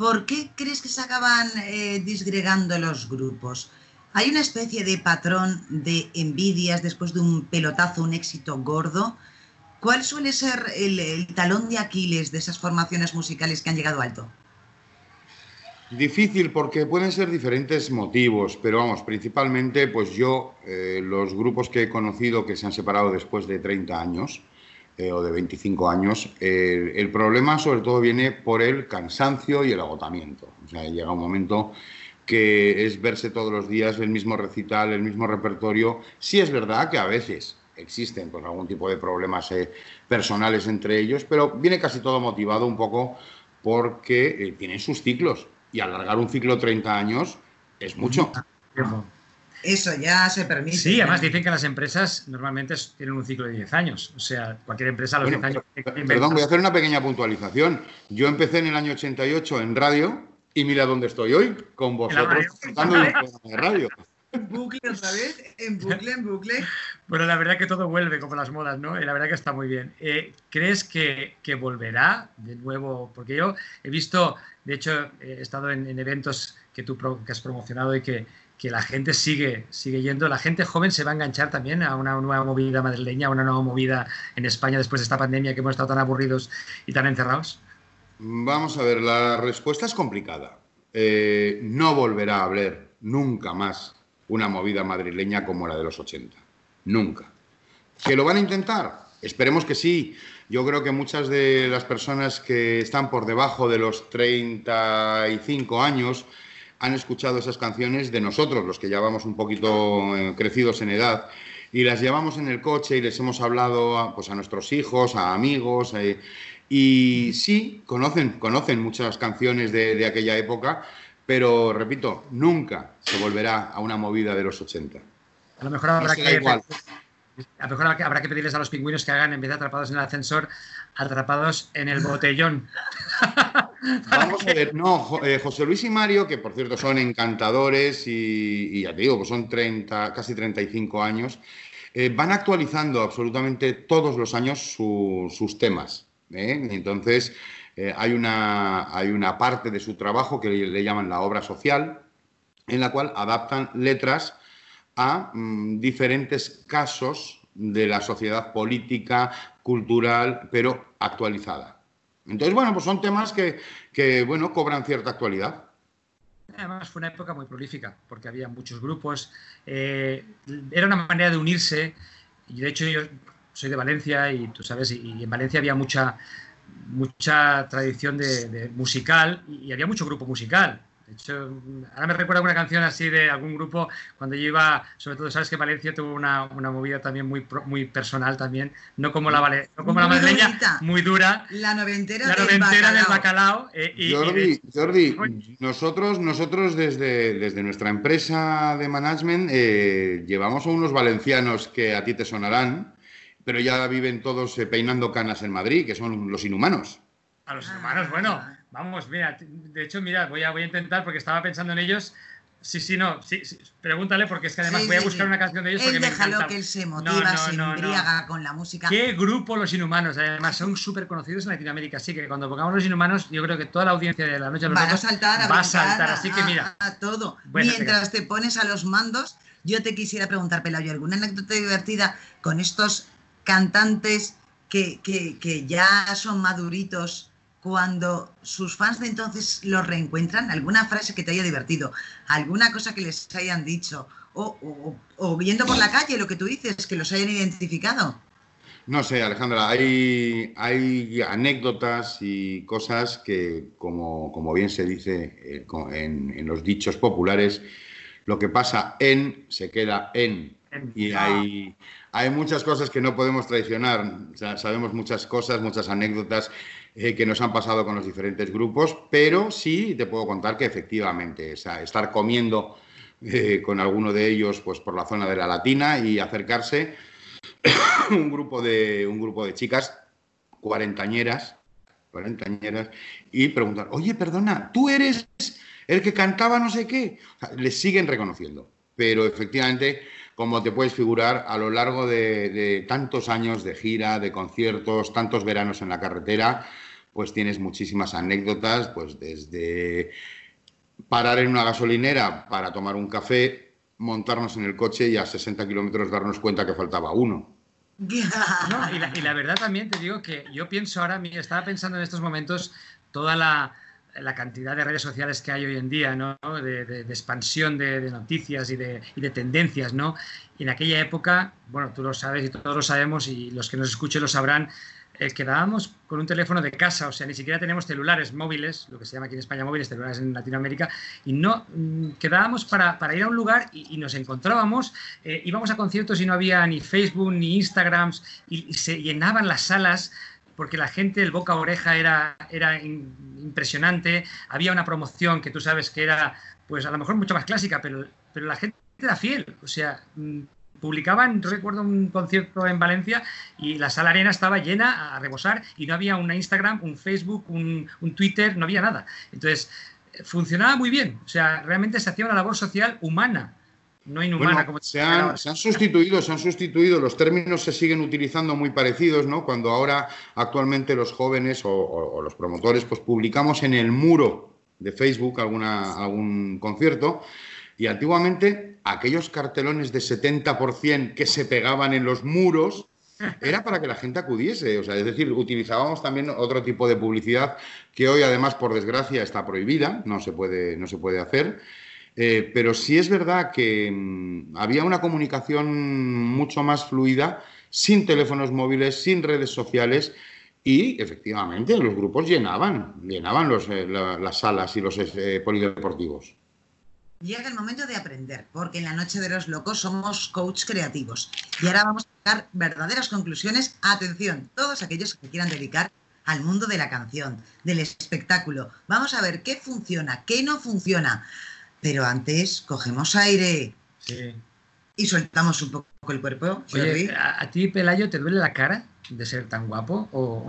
¿Por qué crees que se acaban eh, disgregando los grupos? ¿Hay una especie de patrón de envidias después de un pelotazo, un éxito gordo? ¿Cuál suele ser el, talón de Aquiles de esas formaciones musicales que han llegado alto? Difícil porque pueden ser diferentes motivos, pero vamos, principalmente pues yo, eh, los grupos que he conocido que se han separado después de 30 años eh, o de 25 años, eh, el problema sobre todo viene por el cansancio y el agotamiento. O sea, llega un momento que es verse todos los días el mismo recital, el mismo repertorio. Sí es verdad que a veces existen pues, algún tipo de problemas eh, personales entre ellos, pero viene casi todo motivado un poco porque tienen sus ciclos y alargar un ciclo 30 años es mucho. Eso ya se permite. Sí, además dicen que las empresas normalmente tienen un ciclo de 10 años. O sea, cualquier empresa a los Bueno, 10 años... perdón, voy a hacer una pequeña puntualización. Yo empecé en el año 88 en radio y mira dónde estoy hoy, con vosotros, cantando en un programa de radio. En bucle otra vez, en bucle, en bucle. Bueno, la verdad que todo vuelve como las modas, ¿no? Y la verdad que está muy bien. Eh, ¿Crees que, que volverá de nuevo? Porque yo he visto, de hecho, he estado en, en eventos que tú que has promocionado y que, que la gente sigue, sigue yendo. La gente joven se va a enganchar también a una nueva movida madrileña, a una nueva movida en España después de esta pandemia que hemos estado tan aburridos y tan encerrados. Vamos a ver, la respuesta es complicada. Eh, no volverá a haber nunca más una movida madrileña como la de los 80. Nunca. ¿Que lo van a intentar? Esperemos que sí. Yo creo que muchas de las personas que están por debajo de los 35 años han escuchado esas canciones de nosotros, los que ya vamos un poquito eh, crecidos en edad, y las llevamos en el coche y les hemos hablado a, pues, a nuestros hijos, a amigos, eh, y sí, conocen, conocen muchas canciones de, de aquella época, pero repito, nunca se volverá a una movida de los 80. A lo mejor habrá que, igual. a lo mejor habrá que pedirles a los pingüinos que hagan, en vez de atrapados en el ascensor, atrapados en el botellón. Vamos a ver, no, eh, José Luis y Mario, que por cierto son encantadores y, y ya te digo, pues son 30, casi 35 años, eh, van actualizando absolutamente todos los años su- sus temas. ¿eh? Entonces, hay, una, hay una parte de su trabajo que le, le llaman la obra social, en la cual adaptan letras a mm, diferentes casos de la sociedad política, cultural, pero actualizada. Entonces, bueno, pues son temas que, que, bueno, cobran cierta actualidad. Además fue una época muy prolífica, porque había muchos grupos, eh, era una manera de unirse, y de hecho yo soy de Valencia y tú sabes, y, en Valencia había mucha, mucha tradición de, musical y había mucho grupo musical. De hecho, ahora me recuerda una canción así de algún grupo cuando yo iba, sobre todo sabes que Valencia tuvo una, una movida también muy, pro- muy personal también, no como la, vale, no como la Muy madrileña, durita. muy dura, La noventera, la del noventera del bacalao. bacalao. eh, y- y Jordi, de- Jordi, nosotros, nosotros desde, desde nuestra empresa de management eh, llevamos a unos valencianos que a ti te sonarán, pero ya viven todos eh, peinando canas en Madrid, que son los inhumanos. A los Ah. hermanos, bueno, vamos, mira, de hecho, mira, voy a, voy a intentar porque estaba pensando en ellos. Sí, sí, no, sí, sí, pregúntale porque es que además Sí, voy a buscar una canción de ellos porque Él me déjalo encanta. que él se motiva, no, se no, embriaga con la música. ¿Qué grupo Los Inhumanos? Además, son súper conocidos en Latinoamérica. Así que cuando pongamos Los Inhumanos, yo creo que toda la audiencia de la Noche de los Van a saltar, a va a saltar. Así que a- mira, a todo. Bueno, Mientras te pones a los mandos, yo te quisiera preguntar, Pelayo, ¿alguna anécdota divertida con estos cantantes que, que- que ya son maduritos cuando sus fans de entonces los reencuentran? ¿Alguna frase que te haya divertido? ¿Alguna cosa que les hayan dicho? O, o- o viendo por la calle lo que tú dices, que los hayan identificado. No sé, Alejandra, hay, hay anécdotas y cosas que, como, como bien se dice eh, en, en los dichos populares, lo que pasa en se queda en. En- Y hay, hay muchas cosas que no podemos traicionar. O sea, sabemos muchas cosas, muchas anécdotas eh, que nos han pasado con los diferentes grupos, pero sí te puedo contar que efectivamente, o sea, estar comiendo eh, con alguno de ellos pues, por la zona de la Latina y acercarse un grupo de, un grupo de chicas cuarentañeras, cuarentañeras, y preguntar, oye, perdona, ¿tú eres el que cantaba no sé qué? Les siguen reconociendo, pero efectivamente, como te puedes figurar, a lo largo de, tantos años de gira, de conciertos, tantos veranos en la carretera, pues tienes muchísimas anécdotas, pues desde parar en una gasolinera para tomar un café, montarnos en el coche y a 60 kilómetros darnos cuenta que faltaba uno. No, y, la, y la verdad también te digo que yo pienso ahora, estaba pensando en estos momentos toda la, la cantidad de redes sociales que hay hoy en día, ¿no? De, expansión de, noticias y de, tendencias, ¿no? Y en aquella época, bueno, tú lo sabes y todos lo sabemos y los que nos escuchen lo sabrán, eh, quedábamos con un teléfono de casa, o sea, ni siquiera tenemos celulares móviles, lo que se llama aquí en España móviles, celulares en Latinoamérica, y no mm, quedábamos para, ir a un lugar y, nos encontrábamos, eh, íbamos a conciertos y no había ni Facebook ni Instagrams, y se llenaban las salas porque la gente, el boca a oreja era, era impresionante, había una promoción que tú sabes que era, pues a lo mejor mucho más clásica, pero, pero la gente era fiel, o sea, mm, publicaban, recuerdo un concierto en Valencia y la sala arena estaba llena a rebosar y no había una Instagram, un Facebook, un, un Twitter, no había nada. Entonces, funcionaba muy bien, o sea, realmente se hacía una labor social humana, no inhumana Bueno, como se han, se han sustituido, se han sustituido, los términos se siguen utilizando muy parecidos, ¿no? Cuando ahora actualmente los jóvenes o, o- o los promotores pues publicamos en el muro de Facebook alguna, algún concierto y antiguamente aquellos cartelones de 70% que se pegaban en los muros era para que la gente acudiese, o sea, es decir, utilizábamos también otro tipo de publicidad que hoy además por desgracia está prohibida, no se puede, no se puede hacer. Eh, pero sí es verdad que mm, había una comunicación mucho más fluida, sin teléfonos móviles, sin redes sociales, y efectivamente los grupos llenaban, llenaban eh, la- las salas y los eh, polideportivos. Llega el momento de aprender, porque en la Noche de los Locos somos coach creativos. Y ahora vamos a sacar verdaderas conclusiones. Atención, todos aquellos que quieran dedicar al mundo de la canción, del espectáculo. Vamos a ver qué funciona, qué no funciona. Pero antes cogemos aire Sí. y soltamos un poco el cuerpo. Oye, ¿a, a ti, Pelayo, te duele la cara de ser tan guapo? O...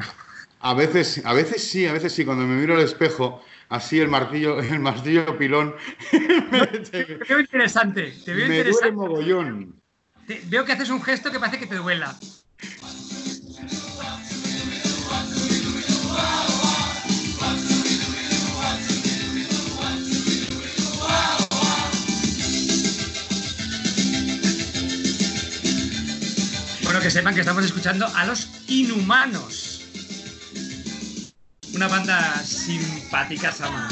A veces, a veces sí, a veces sí, cuando me miro al espejo, así el martillo, el martillo pilón, Te veo interesante, te veo me duele interesante. mogollón. Te- veo que haces un gesto que parece que te duela. Que sepan que estamos escuchando a los Inhumanos. Una banda simpática, Sama.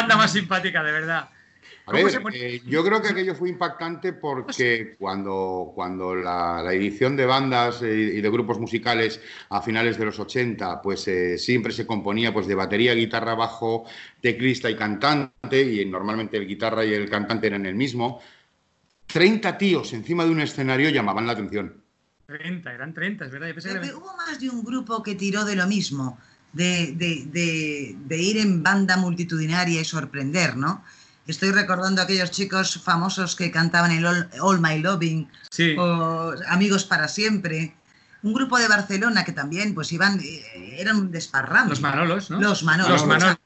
Banda más simpática, de verdad. A ¿Cómo ver, eh, yo creo que aquello fue impactante porque cuando, cuando la, la edición de bandas eh, y de grupos musicales a finales de los 80, pues eh, siempre se componía pues, de batería, guitarra, bajo, teclista y cantante, y normalmente el guitarra y el cantante eran el mismo, 30 tíos encima de un escenario llamaban la atención. 30, eran 30, es verdad. Yo pensé que Pepe, eran- hubo más de un grupo que tiró de lo mismo, de, de- de- de ir en banda multitudinaria y sorprender, ¿no? Estoy recordando a aquellos chicos famosos que cantaban el All, All My Loving Sí, o Amigos para Siempre. Un grupo de Barcelona que también, pues iban, eh, eran un desparrame. los Manolos, ¿no? Los Manolos. Los Manolos.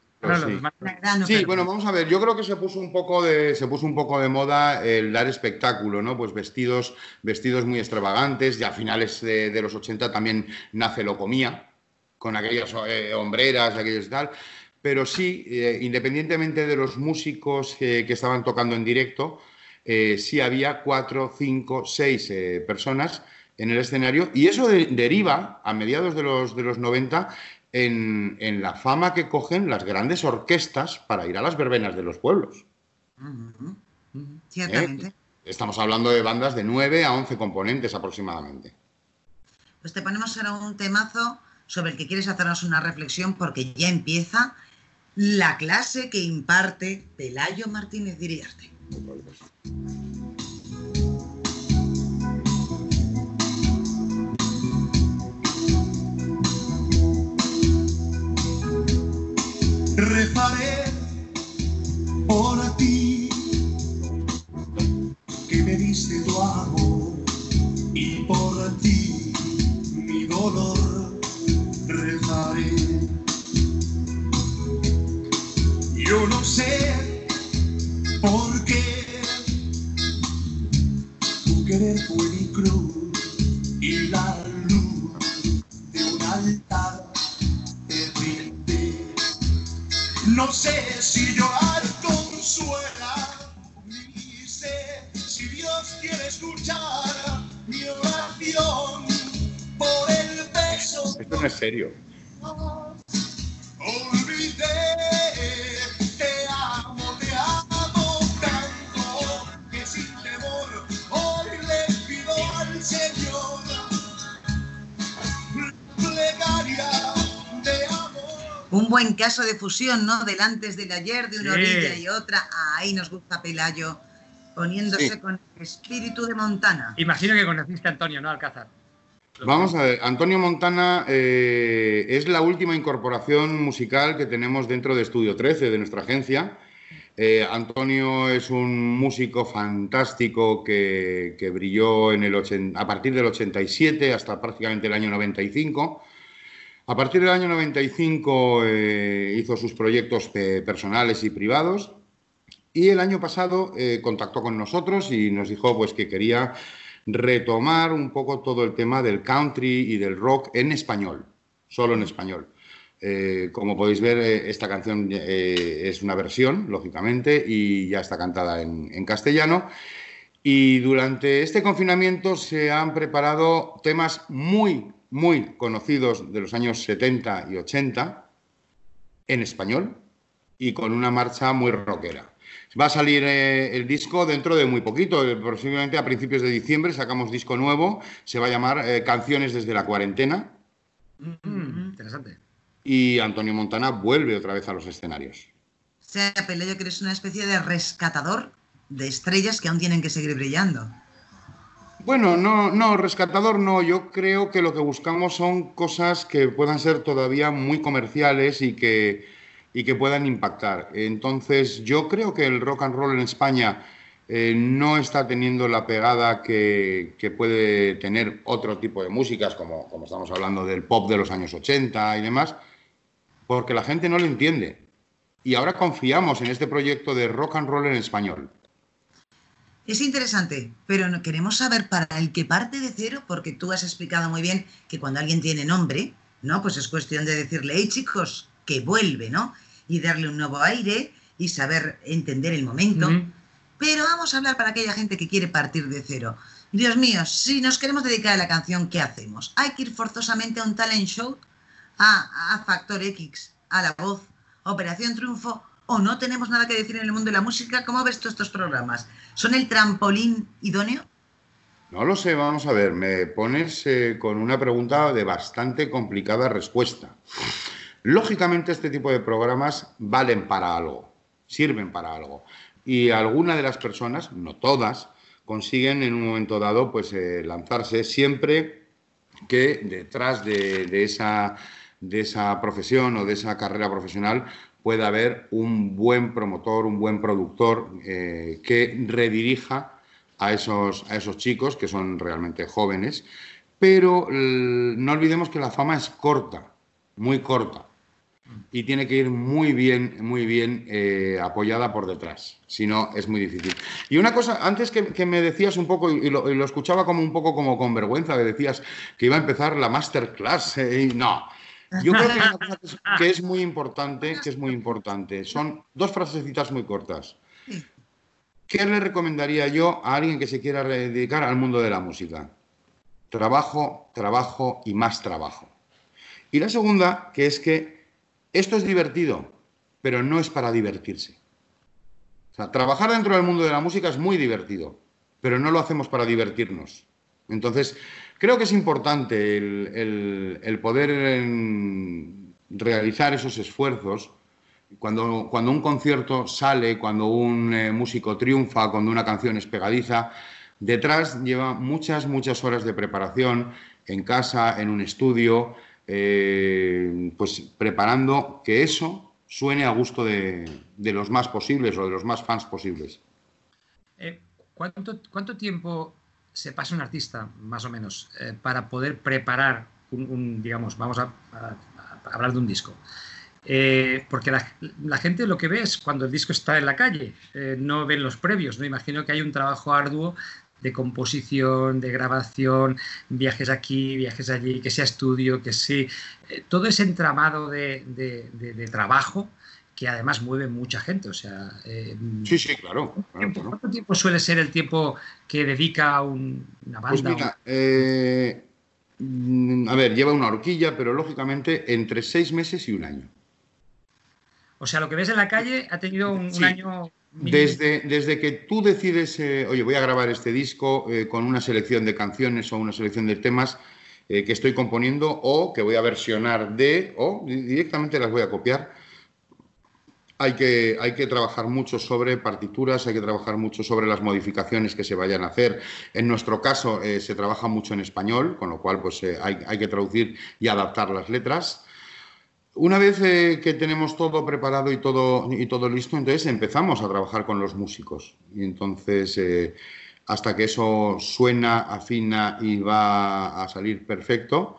Sí. bueno, vamos a ver. Yo creo que se puso un poco de, se puso un poco de moda el dar espectáculo, ¿no? Pues vestidos, vestidos muy extravagantes. Y a finales de, de los 80 también nace lo comía, con aquellas eh, hombreras, aquellos tal. Pero sí, eh, independientemente de los músicos que estaban tocando en directo, eh, sí había cuatro, cinco, seis eh, personas en el escenario. Y eso de- deriva, a mediados de los, de los 90, en, en la fama que cogen las grandes orquestas para ir a las verbenas de los pueblos. Ciertamente. Estamos hablando de bandas de 9 a 11 componentes aproximadamente. Pues te ponemos ahora un temazo sobre el que quieres hacernos una reflexión porque ya empieza la clase que imparte Pelayo Martínez Diriarte. Rezaré por ti que me diste tu amor y por ti mi dolor rezaré. Yo no sé por qué tu querer fue mi cruz y la luz de un altar te brindé. No sé si llorar consuela, ni sé si Dios quiere escuchar mi oración por el beso. Esto no es serio. Olvidé, te amo, te amo tanto, que sin temor hoy le pido al Señor plegaria de amor. Un buen caso de fusión, ¿no? Del antes del ayer, de una Sí. orilla y otra. Ahí nos gusta Pelayo, poniéndose Sí. con el espíritu de Montana. Imagino que conociste a Antonio, ¿no? Alcázar. Vamos a ver, Antonio Montana eh, es la última incorporación musical que tenemos dentro de Estudio 13, de nuestra agencia. Eh, Antonio es un músico fantástico que, que brilló en el ochen- a partir del 87 hasta prácticamente el año 95. A partir del año 95 eh, hizo sus proyectos eh, personales y privados y el año pasado eh, contactó con nosotros y nos dijo pues, que quería retomar un poco todo el tema del country y del rock en español, solo en español. Eh, como podéis ver, eh, esta canción eh, es una versión, lógicamente, y ya está cantada en, en castellano. Y durante este confinamiento se han preparado temas muy, muy conocidos de los años 70 y 80 en español y con una marcha muy rockera. Va a salir eh, el disco dentro de muy poquito, eh, posiblemente a principios de diciembre sacamos disco nuevo, se va a llamar eh, Canciones desde la cuarentena Mm, interesante. y Antonio Montana vuelve otra vez a los escenarios. O sea, Pelayo, que eres una especie de rescatador de estrellas que aún tienen que seguir brillando. Bueno, no, no, rescatador no. Yo creo que lo que buscamos son cosas que puedan ser todavía muy comerciales y que, y que puedan impactar. Entonces, yo creo que el rock and roll en España eh, no está teniendo la pegada que, puede tener otro tipo de músicas, como, estamos hablando del pop de los años 80 y demás, porque la gente no lo entiende. Y ahora confiamos en este proyecto de rock and roll en español. Es interesante, pero queremos saber para el que parte de cero, porque tú has explicado muy bien que cuando alguien tiene nombre, ¿no? Pues es cuestión de decirle, hey chicos, que vuelve, ¿no? Y darle un nuevo aire y saber entender el momento. Pero vamos a hablar para aquella gente que quiere partir de cero. Dios mío, si nos queremos dedicar a la canción, ¿qué hacemos? ¿Hay que ir forzosamente a un talent show? ¿A, a Factor X? ¿A la voz? ¿Operación Triunfo? ¿O no tenemos nada que decir en el mundo de la música? ¿Cómo ves tú estos programas? ¿Son el trampolín idóneo? No lo sé, vamos a ver, me pones eh, con una pregunta de bastante complicada respuesta. Lógicamente este tipo de programas valen para algo, sirven para algo. Y algunas de las personas, no todas, consiguen en un momento dado pues eh, lanzarse siempre que detrás de, esa, de esa profesión o de esa carrera profesional pueda haber un buen promotor, un buen productor eh, que redirija a esos, a esos chicos que son realmente jóvenes. Pero no olvidemos que la fama es corta, muy corta, y tiene que ir muy bien, muy bien eh, apoyada por detrás. Si no, es muy difícil. Y una cosa, antes que, que me decías un poco, y lo, escuchaba como un poco como con vergüenza, que decías que iba a empezar la masterclass. eh, y no. Yo creo que cosa que es, que es muy importante, que es muy importante. Son dos frasecitas muy cortas. ¿Qué le recomendaría yo a alguien que se quiera dedicar al mundo de la música? Trabajo, trabajo y más trabajo. Y la segunda, que es que esto es divertido, pero no es para divertirse. O sea, trabajar dentro del mundo de la música es muy divertido, pero no lo hacemos para divertirnos. Entonces, creo que es importante el, poder em, realizar esos esfuerzos cuando, cuando un concierto sale, cuando un eh, músico triunfa, cuando una canción es pegadiza, detrás lleva muchas, muchas horas de preparación en casa, en un estudio, eh, pues preparando que eso suene a gusto de, los más posibles o de los más fans posibles. Eh, ¿cuánto, ¿Cuánto tiempo se pasa un artista, más o menos, eh, para poder preparar un, digamos, vamos a, hablar de un disco? Porque la, la gente lo que ve es cuando el disco está en la calle, no ven los previos. No imagino que hay un trabajo arduo de composición, de grabación, viajes aquí, viajes allí, que sea estudio, que sí, eh, todo ese entramado de, de- de- de trabajo que además mueve mucha gente. O sea, eh, Sí, sí, claro. claro, tiempo- claro. ¿Cuánto tiempo suele ser el tiempo que dedica un- una banda? Pues mira, eh, mm, a ver, lleva una horquilla, pero lógicamente entre seis meses y un año. O sea, lo que ves en la calle ha tenido un, año. Desde, desde que tú decides, eh, oye, voy a grabar este disco eh, con una selección de canciones o una selección de temas eh, que estoy componiendo o que voy a versionar de, o di- directamente las voy a copiar, hay que, hay que trabajar mucho sobre partituras, hay que trabajar mucho sobre las modificaciones que se vayan a hacer. En nuestro caso eh, se trabaja mucho en español, con lo cual pues, eh, hay, hay que traducir y adaptar las letras. Una vez eh, que tenemos todo preparado y todo, y todo listo, entonces empezamos a trabajar con los músicos. Y entonces, eh, hasta que eso suena, afina y va a salir perfecto,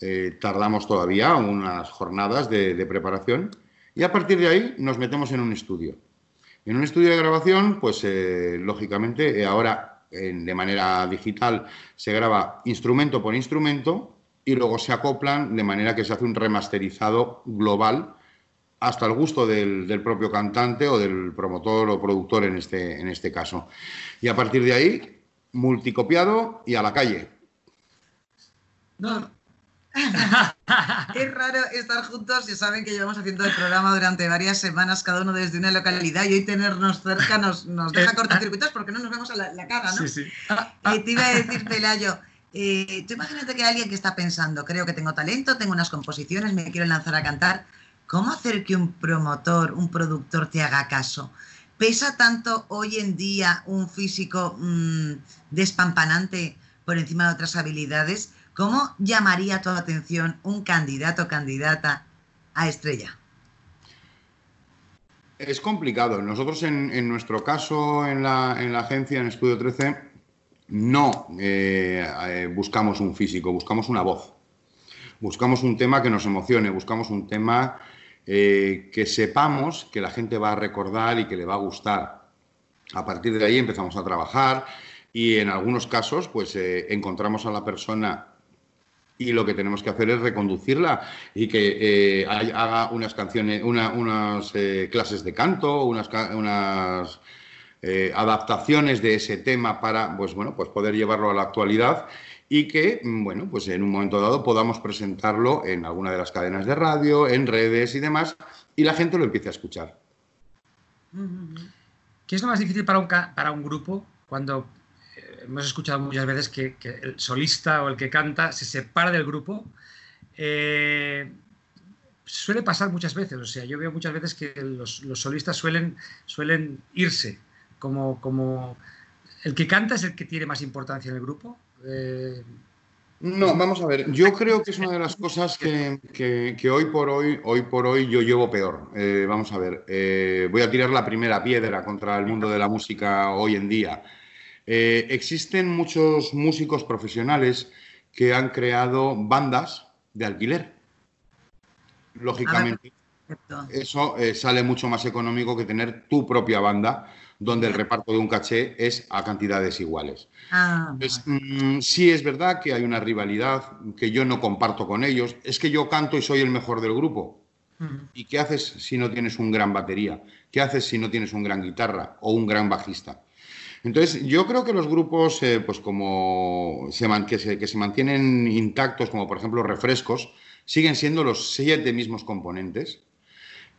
eh, tardamos todavía unas jornadas de, de preparación. Y a partir de ahí nos metemos en un estudio. En un estudio de grabación, pues lógicamente, ahora de manera digital se graba instrumento por instrumento y luego se acoplan de manera que se hace un remasterizado global hasta el gusto del, del propio cantante o del promotor o productor en este, en este caso. Y a partir de ahí, multicopiado y a la calle. No, Es raro estar juntos y saben que llevamos haciendo el programa durante varias semanas, cada uno desde una localidad, y hoy tenernos cerca nos, nos deja Eh, cortocircuitos porque no nos vemos a la, la cara, ¿no? sí, sí. Eh, te iba a decir, Pelayo, eh, tú imagínate que hay alguien que está pensando, creo que tengo talento, tengo unas composiciones, me quiero lanzar a cantar. ¿Cómo hacer que un promotor, un productor te haga caso? ¿Pesa tanto hoy en día un físico mm, despampanante por encima de otras habilidades? ¿Cómo llamaría tu atención un candidato o candidata a estrella? Es complicado. Nosotros en, en nuestro caso, en la, en la agencia, en Estudio 13, no eh, eh, buscamos un físico, buscamos una voz. Buscamos un tema que nos emocione, buscamos un tema eh, que sepamos que la gente va a recordar y que le va a gustar. A partir de ahí empezamos a trabajar y en algunos casos pues encontramos a la persona y lo que tenemos que hacer es reconducirla y que haga unas canciones, una- unas clases de canto, unas, unas eh, adaptaciones de ese tema para pues, bueno, pues poder llevarlo a la actualidad y que mm, bueno, pues en un momento dado podamos presentarlo en alguna de las cadenas de radio, en redes y demás, y la gente lo empiece a escuchar. ¿Qué es lo más difícil para un, para un grupo cuando eh, hemos escuchado muchas veces que, que el solista o el que canta se separa del grupo? Eh, suele pasar muchas veces, o sea, yo veo muchas veces que los, los solistas suelen, suelen irse, como, como el que canta es el que tiene más importancia en el grupo. Eh, No, vamos a ver, yo creo que es una de las cosas que, que- que hoy por hoy, hoy por hoy yo llevo peor. Eh, vamos a ver, eh, voy a tirar la primera piedra contra el mundo de la música hoy en día. Existen muchos músicos profesionales que han creado bandas de alquiler. Lógicamente, Perfecto. eso eh, sale mucho más económico que tener tu propia banda, donde el reparto de un caché es a cantidades iguales. Ah, Pues, mm, sí es verdad que hay una rivalidad que yo no comparto con ellos. Es que yo canto y soy el mejor del grupo. ¿Y qué haces si no tienes un gran batería? ¿Qué haces si no tienes un gran guitarra o un gran bajista? Entonces, yo creo que los grupos, eh, pues como se, man- que, se, que se mantienen intactos, como por ejemplo Refrescos, siguen siendo los siete mismos componentes.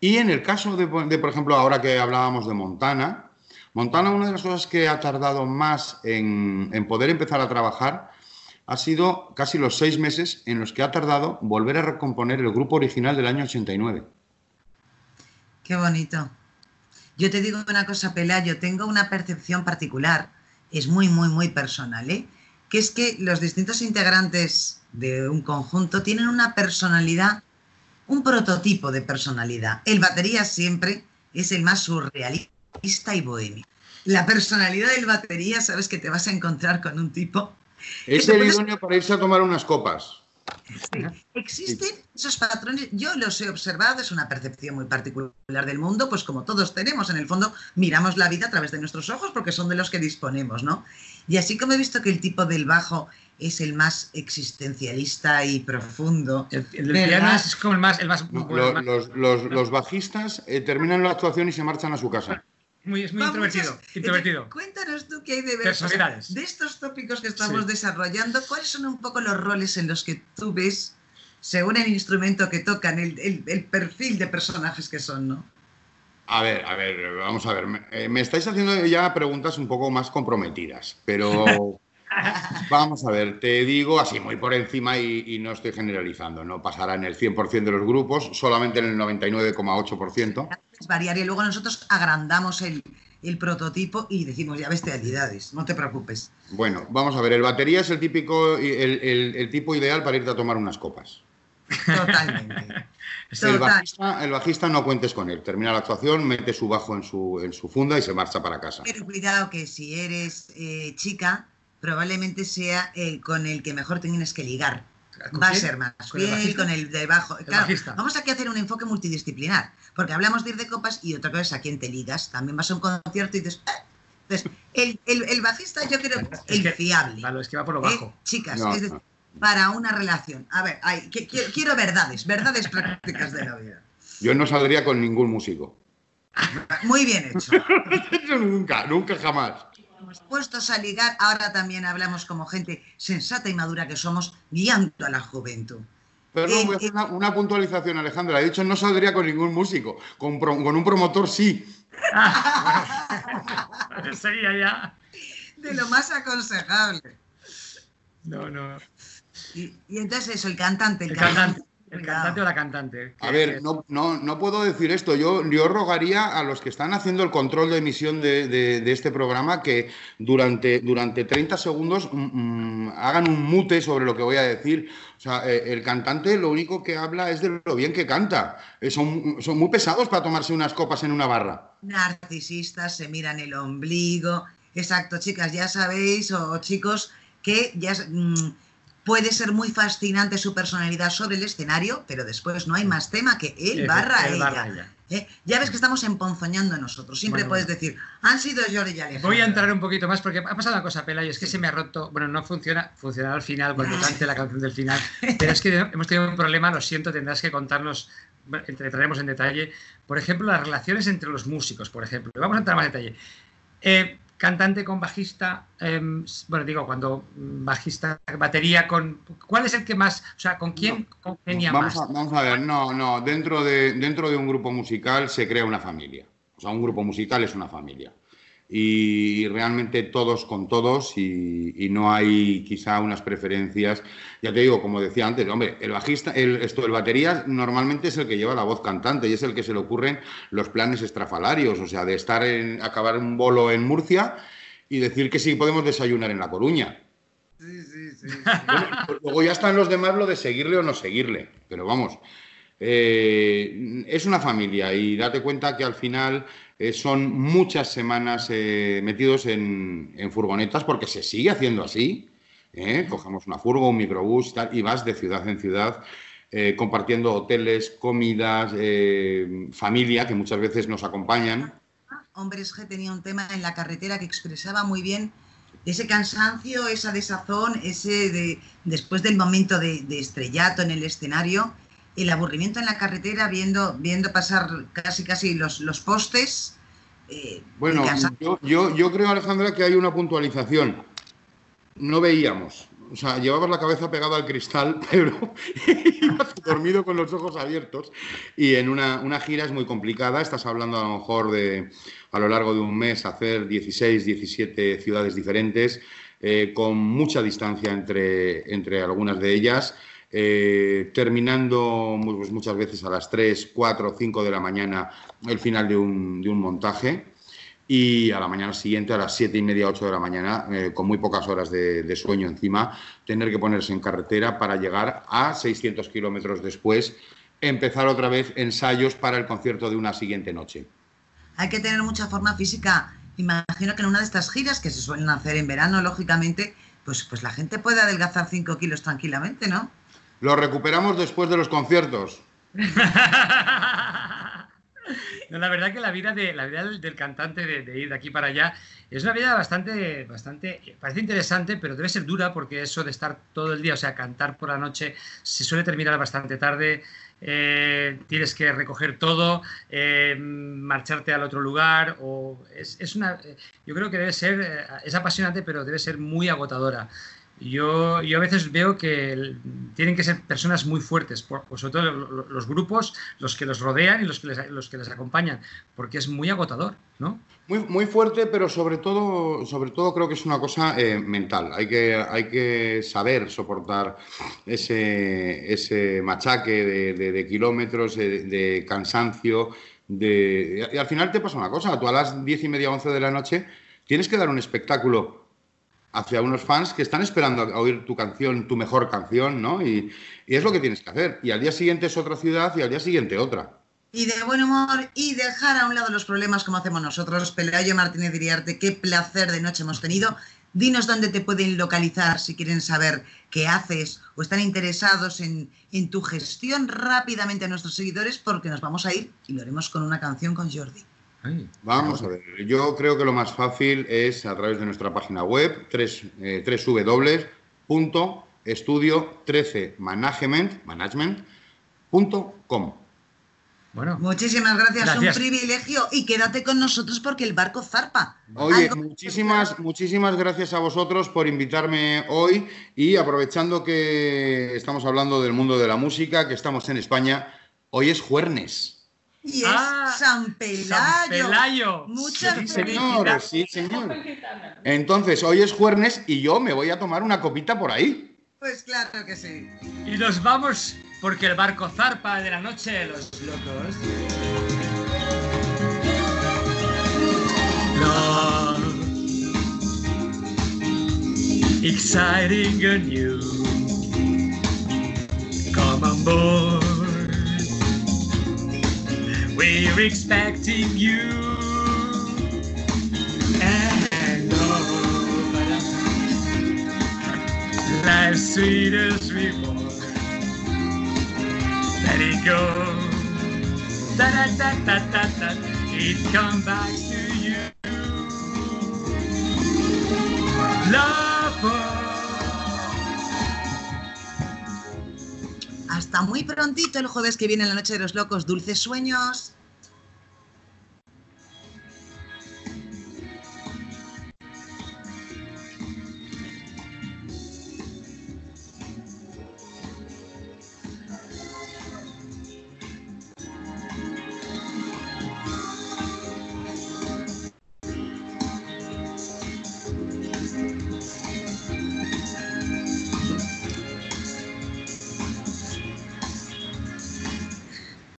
Y en el caso de, por ejemplo, ahora que hablábamos de Montana, Montana, una de las cosas que ha tardado más en, en poder empezar a trabajar ha sido casi los seis meses en los que ha tardado volver a recomponer el grupo original del año 89. Qué bonito. Yo te digo una cosa, Pelayo, tengo una percepción particular, es muy, muy, muy personal, ¿eh? que es que los distintos integrantes de un conjunto tienen una personalidad, un prototipo de personalidad. El batería siempre es el más surrealista y bohemio. La personalidad del batería, sabes que te vas a encontrar con un tipo Es el pones- idóneo para irse a tomar unas copas. Sí, Existen esos patrones, yo los he observado, es una percepción muy particular del mundo, pues como todos tenemos, en el fondo miramos la vida a través de nuestros ojos porque son de los que disponemos, ¿no? Y así como he visto que el tipo del bajo es el más existencialista y profundo, el, es como el más, el más, No, bueno, lo- el más- los, los- los bajistas eh, terminan la actuación y se marchan a su casa. muy, es muy Va introvertido. muchas- introvertido. Cuéntanos tú qué hay de ver. Personalidades. de estos tópicos que estamos Sí. desarrollando, ¿cuáles son un poco los roles en los que tú ves, según el instrumento que tocan, el, el- el perfil de personajes que son, ¿no? A ver, a ver, vamos a ver. Me, eh, me estáis haciendo ya preguntas un poco más comprometidas, pero vamos a ver, te digo así muy por encima y, y no estoy generalizando, no pasará en el 100% de los grupos, solamente en el 99,8%. es variar y luego nosotros agrandamos el, el prototipo y decimos ya bestialidades, no te preocupes. Bueno, vamos a ver, el batería es el típico, el, el- el tipo ideal para irte a tomar unas copas. Totalmente. El Total. bajista, el bajista no cuentes con él, termina la actuación, mete su bajo en su, en su funda y se marcha para casa. Pero cuidado que si eres eh, chica, probablemente sea el con el que mejor tienes que ligar. ¿Con Va a ser más ¿Con el con el de bajo. El Claro, bajista. vamos aquí a hacer un enfoque multidisciplinar, porque hablamos de ir de copas y otra cosa es a quién te ligas. También vas a un concierto y dices... "Ah". Entonces, el, el- el bajista yo creo que es el que- fiable. Vale, es que va por lo ¿eh? bajo. Chicas, No, es decir, no. para una relación. A ver, ay, que- quiero, quiero verdades, verdades prácticas de la vida. Yo no saldría con ningún músico. Muy bien hecho. nunca, nunca jamás. Puestos a ligar, ahora también hablamos como gente sensata y madura que somos, guiando a la juventud. Perdón, Eh, voy a hacer eh. una, una puntualización, Alejandra. He dicho no saldría con ningún músico. Con, pro- con un promotor sí. Sería ya. De lo más aconsejable. No, no. Y, y entonces eso, el cantante, el, El cantante. El cantante o la cantante. A ver, no, no, no puedo decir esto. Yo, yo rogaría a los que están haciendo el control de emisión de, de- de este programa que durante, durante 30 segundos mm, mm, hagan un mute sobre lo que voy a decir. O sea, eh, el cantante lo único que habla es de lo bien que canta. Eh, son, son muy pesados para tomarse unas copas en una barra. Narcisistas se miran el ombligo. Exacto, chicas, ya sabéis, o, chicos, que ya mm, puede ser muy fascinante su personalidad sobre el escenario, pero después no hay más tema que él barra él ella. barra ella. ¿eh? Ya ves que estamos emponzoñando nosotros. Siempre Bueno, puedes bueno. decir, han sido Jordi y Alejandro. Voy a entrar un poquito más porque ha pasado una cosa, Pelayo, es que se me ha roto, bueno, no funciona, funcionará al final cuando cante la canción del final, pero es que hemos tenido un problema, lo siento, tendrás que contarnos, entraremos en detalle, por ejemplo, las relaciones entre los músicos, por ejemplo, vamos a entrar más en detalle. Eh, cantante con bajista, em, bueno, digo, cuando bajista, batería con, ¿cuál es el que más, o sea, con quién congenia Vamos más? a, vamos a ver, no, no, dentro de, dentro de un grupo musical se crea una familia. O sea, un grupo musical es una familia. Y, realmente todos con todos y, y no hay quizá unas preferencias. Ya te digo, como decía antes, hombre, el bajista, el, esto, el batería normalmente es el que lleva la voz cantante y es el que se le ocurren los planes estrafalarios, o sea, de estar en, acabar un bolo en Murcia y decir que sí podemos desayunar en La Coruña. Sí, sí, sí. Bueno, pues luego ya están los demás lo de seguirle o no seguirle. Pero vamos, eh, es una familia y date cuenta que al final eh, son muchas semanas eh, metidos en, en furgonetas porque se sigue haciendo así. ¿eh? Cogemos una furgo, un microbús tal, y vas de ciudad en ciudad. eh, compartiendo hoteles, comidas, eh, familia que muchas veces nos acompañan. Hombres G tenía un tema en la carretera que expresaba muy bien ese cansancio, esa desazón, ese de después del momento de, de estrellato en el escenario, el aburrimiento en la carretera viendo, viendo pasar casi casi los, los postes. eh, Bueno, yo, yo creo, Alejandra, que hay una puntualización. No veíamos. O sea, llevabas la cabeza pegada al cristal, pero ibas dormido con los ojos abiertos. Y en una, una gira es muy complicada. Estás hablando a lo mejor de, a lo largo de un mes, hacer 16, 17 ciudades diferentes, eh, con mucha distancia entre, entre algunas de ellas. Eh, terminando pues, muchas veces a las 3, 4, 5 de la mañana el final de un, montaje y a la mañana siguiente, a las 7 y media, 8 de la mañana, eh, con muy pocas horas de, de sueño encima, tener que ponerse en carretera para llegar a 600 kilómetros después, empezar otra vez ensayos para el concierto de una siguiente noche. Hay que tener mucha forma física. Imagino que en una de estas giras que se suelen hacer en verano, lógicamente, pues, pues la gente puede adelgazar 5 kilos tranquilamente, ¿no? Lo recuperamos después de los conciertos. No, la verdad que la vida, de, la vida del, cantante de, de ir de aquí para allá es una vida bastante, bastante, parece interesante, pero debe ser dura porque eso de estar todo el día, o sea, cantar por la noche, se suele terminar bastante tarde, eh, tienes que recoger todo, eh, marcharte al otro lugar, o es, es una, yo creo que debe ser, eh, es apasionante, pero debe ser muy agotadora. Yo, yo a veces veo que tienen que ser personas muy fuertes, por, sobre todo lo- lo- los grupos, los que los rodean y los que les, los que les acompañan, porque es muy agotador, ¿no? Muy, muy fuerte, pero sobre todo, sobre todo creo que es una cosa eh, mental. Hay que, hay que saber soportar ese, ese machaque de, de- kilómetros, de, de cansancio. De... Y al final te pasa una cosa, tú a las diez y media, once de la noche tienes que dar un espectáculo hacia unos fans que están esperando a oír tu canción, tu mejor canción, ¿no? Y, y es lo que tienes que hacer. Y al día siguiente es otra ciudad y al día siguiente otra. Y de buen humor y dejar a un lado los problemas como hacemos nosotros. Pelayo Martínez Iriarte, qué placer de noche hemos tenido. Dinos dónde te pueden localizar si quieren saber qué haces o están interesados en, en tu gestión rápidamente a nuestros seguidores porque nos vamos a ir y lo haremos con una canción con Jordi. Ay, Vamos a ver, yo creo que lo más fácil es a través de nuestra página web, tres, eh, www.estudio13management, management.com. Bueno, Muchísimas gracias, Gracias. un privilegio y quédate con nosotros porque el barco zarpa. Oye, Algo- muchísimas, muchísimas gracias a vosotros por invitarme hoy y aprovechando que estamos hablando del mundo de la música, que estamos en España, hoy es jueves. Y es Ah, San Pelayo. San Pelayo. Muchas Sí, señor, sí, señor. Entonces, hoy es jueves y yo me voy a tomar una copita por ahí. Pues claro que sí. y nos vamos porque el barco zarpa de la noche de los locos. Love, exciting and new. Come on board. We're expecting you. And oh, life's sweetest reward. Let it go. Da da da da da da. It come back to you. Love. Hasta muy prontito el jueves que viene en la Noche de los Locos. Dulces sueños.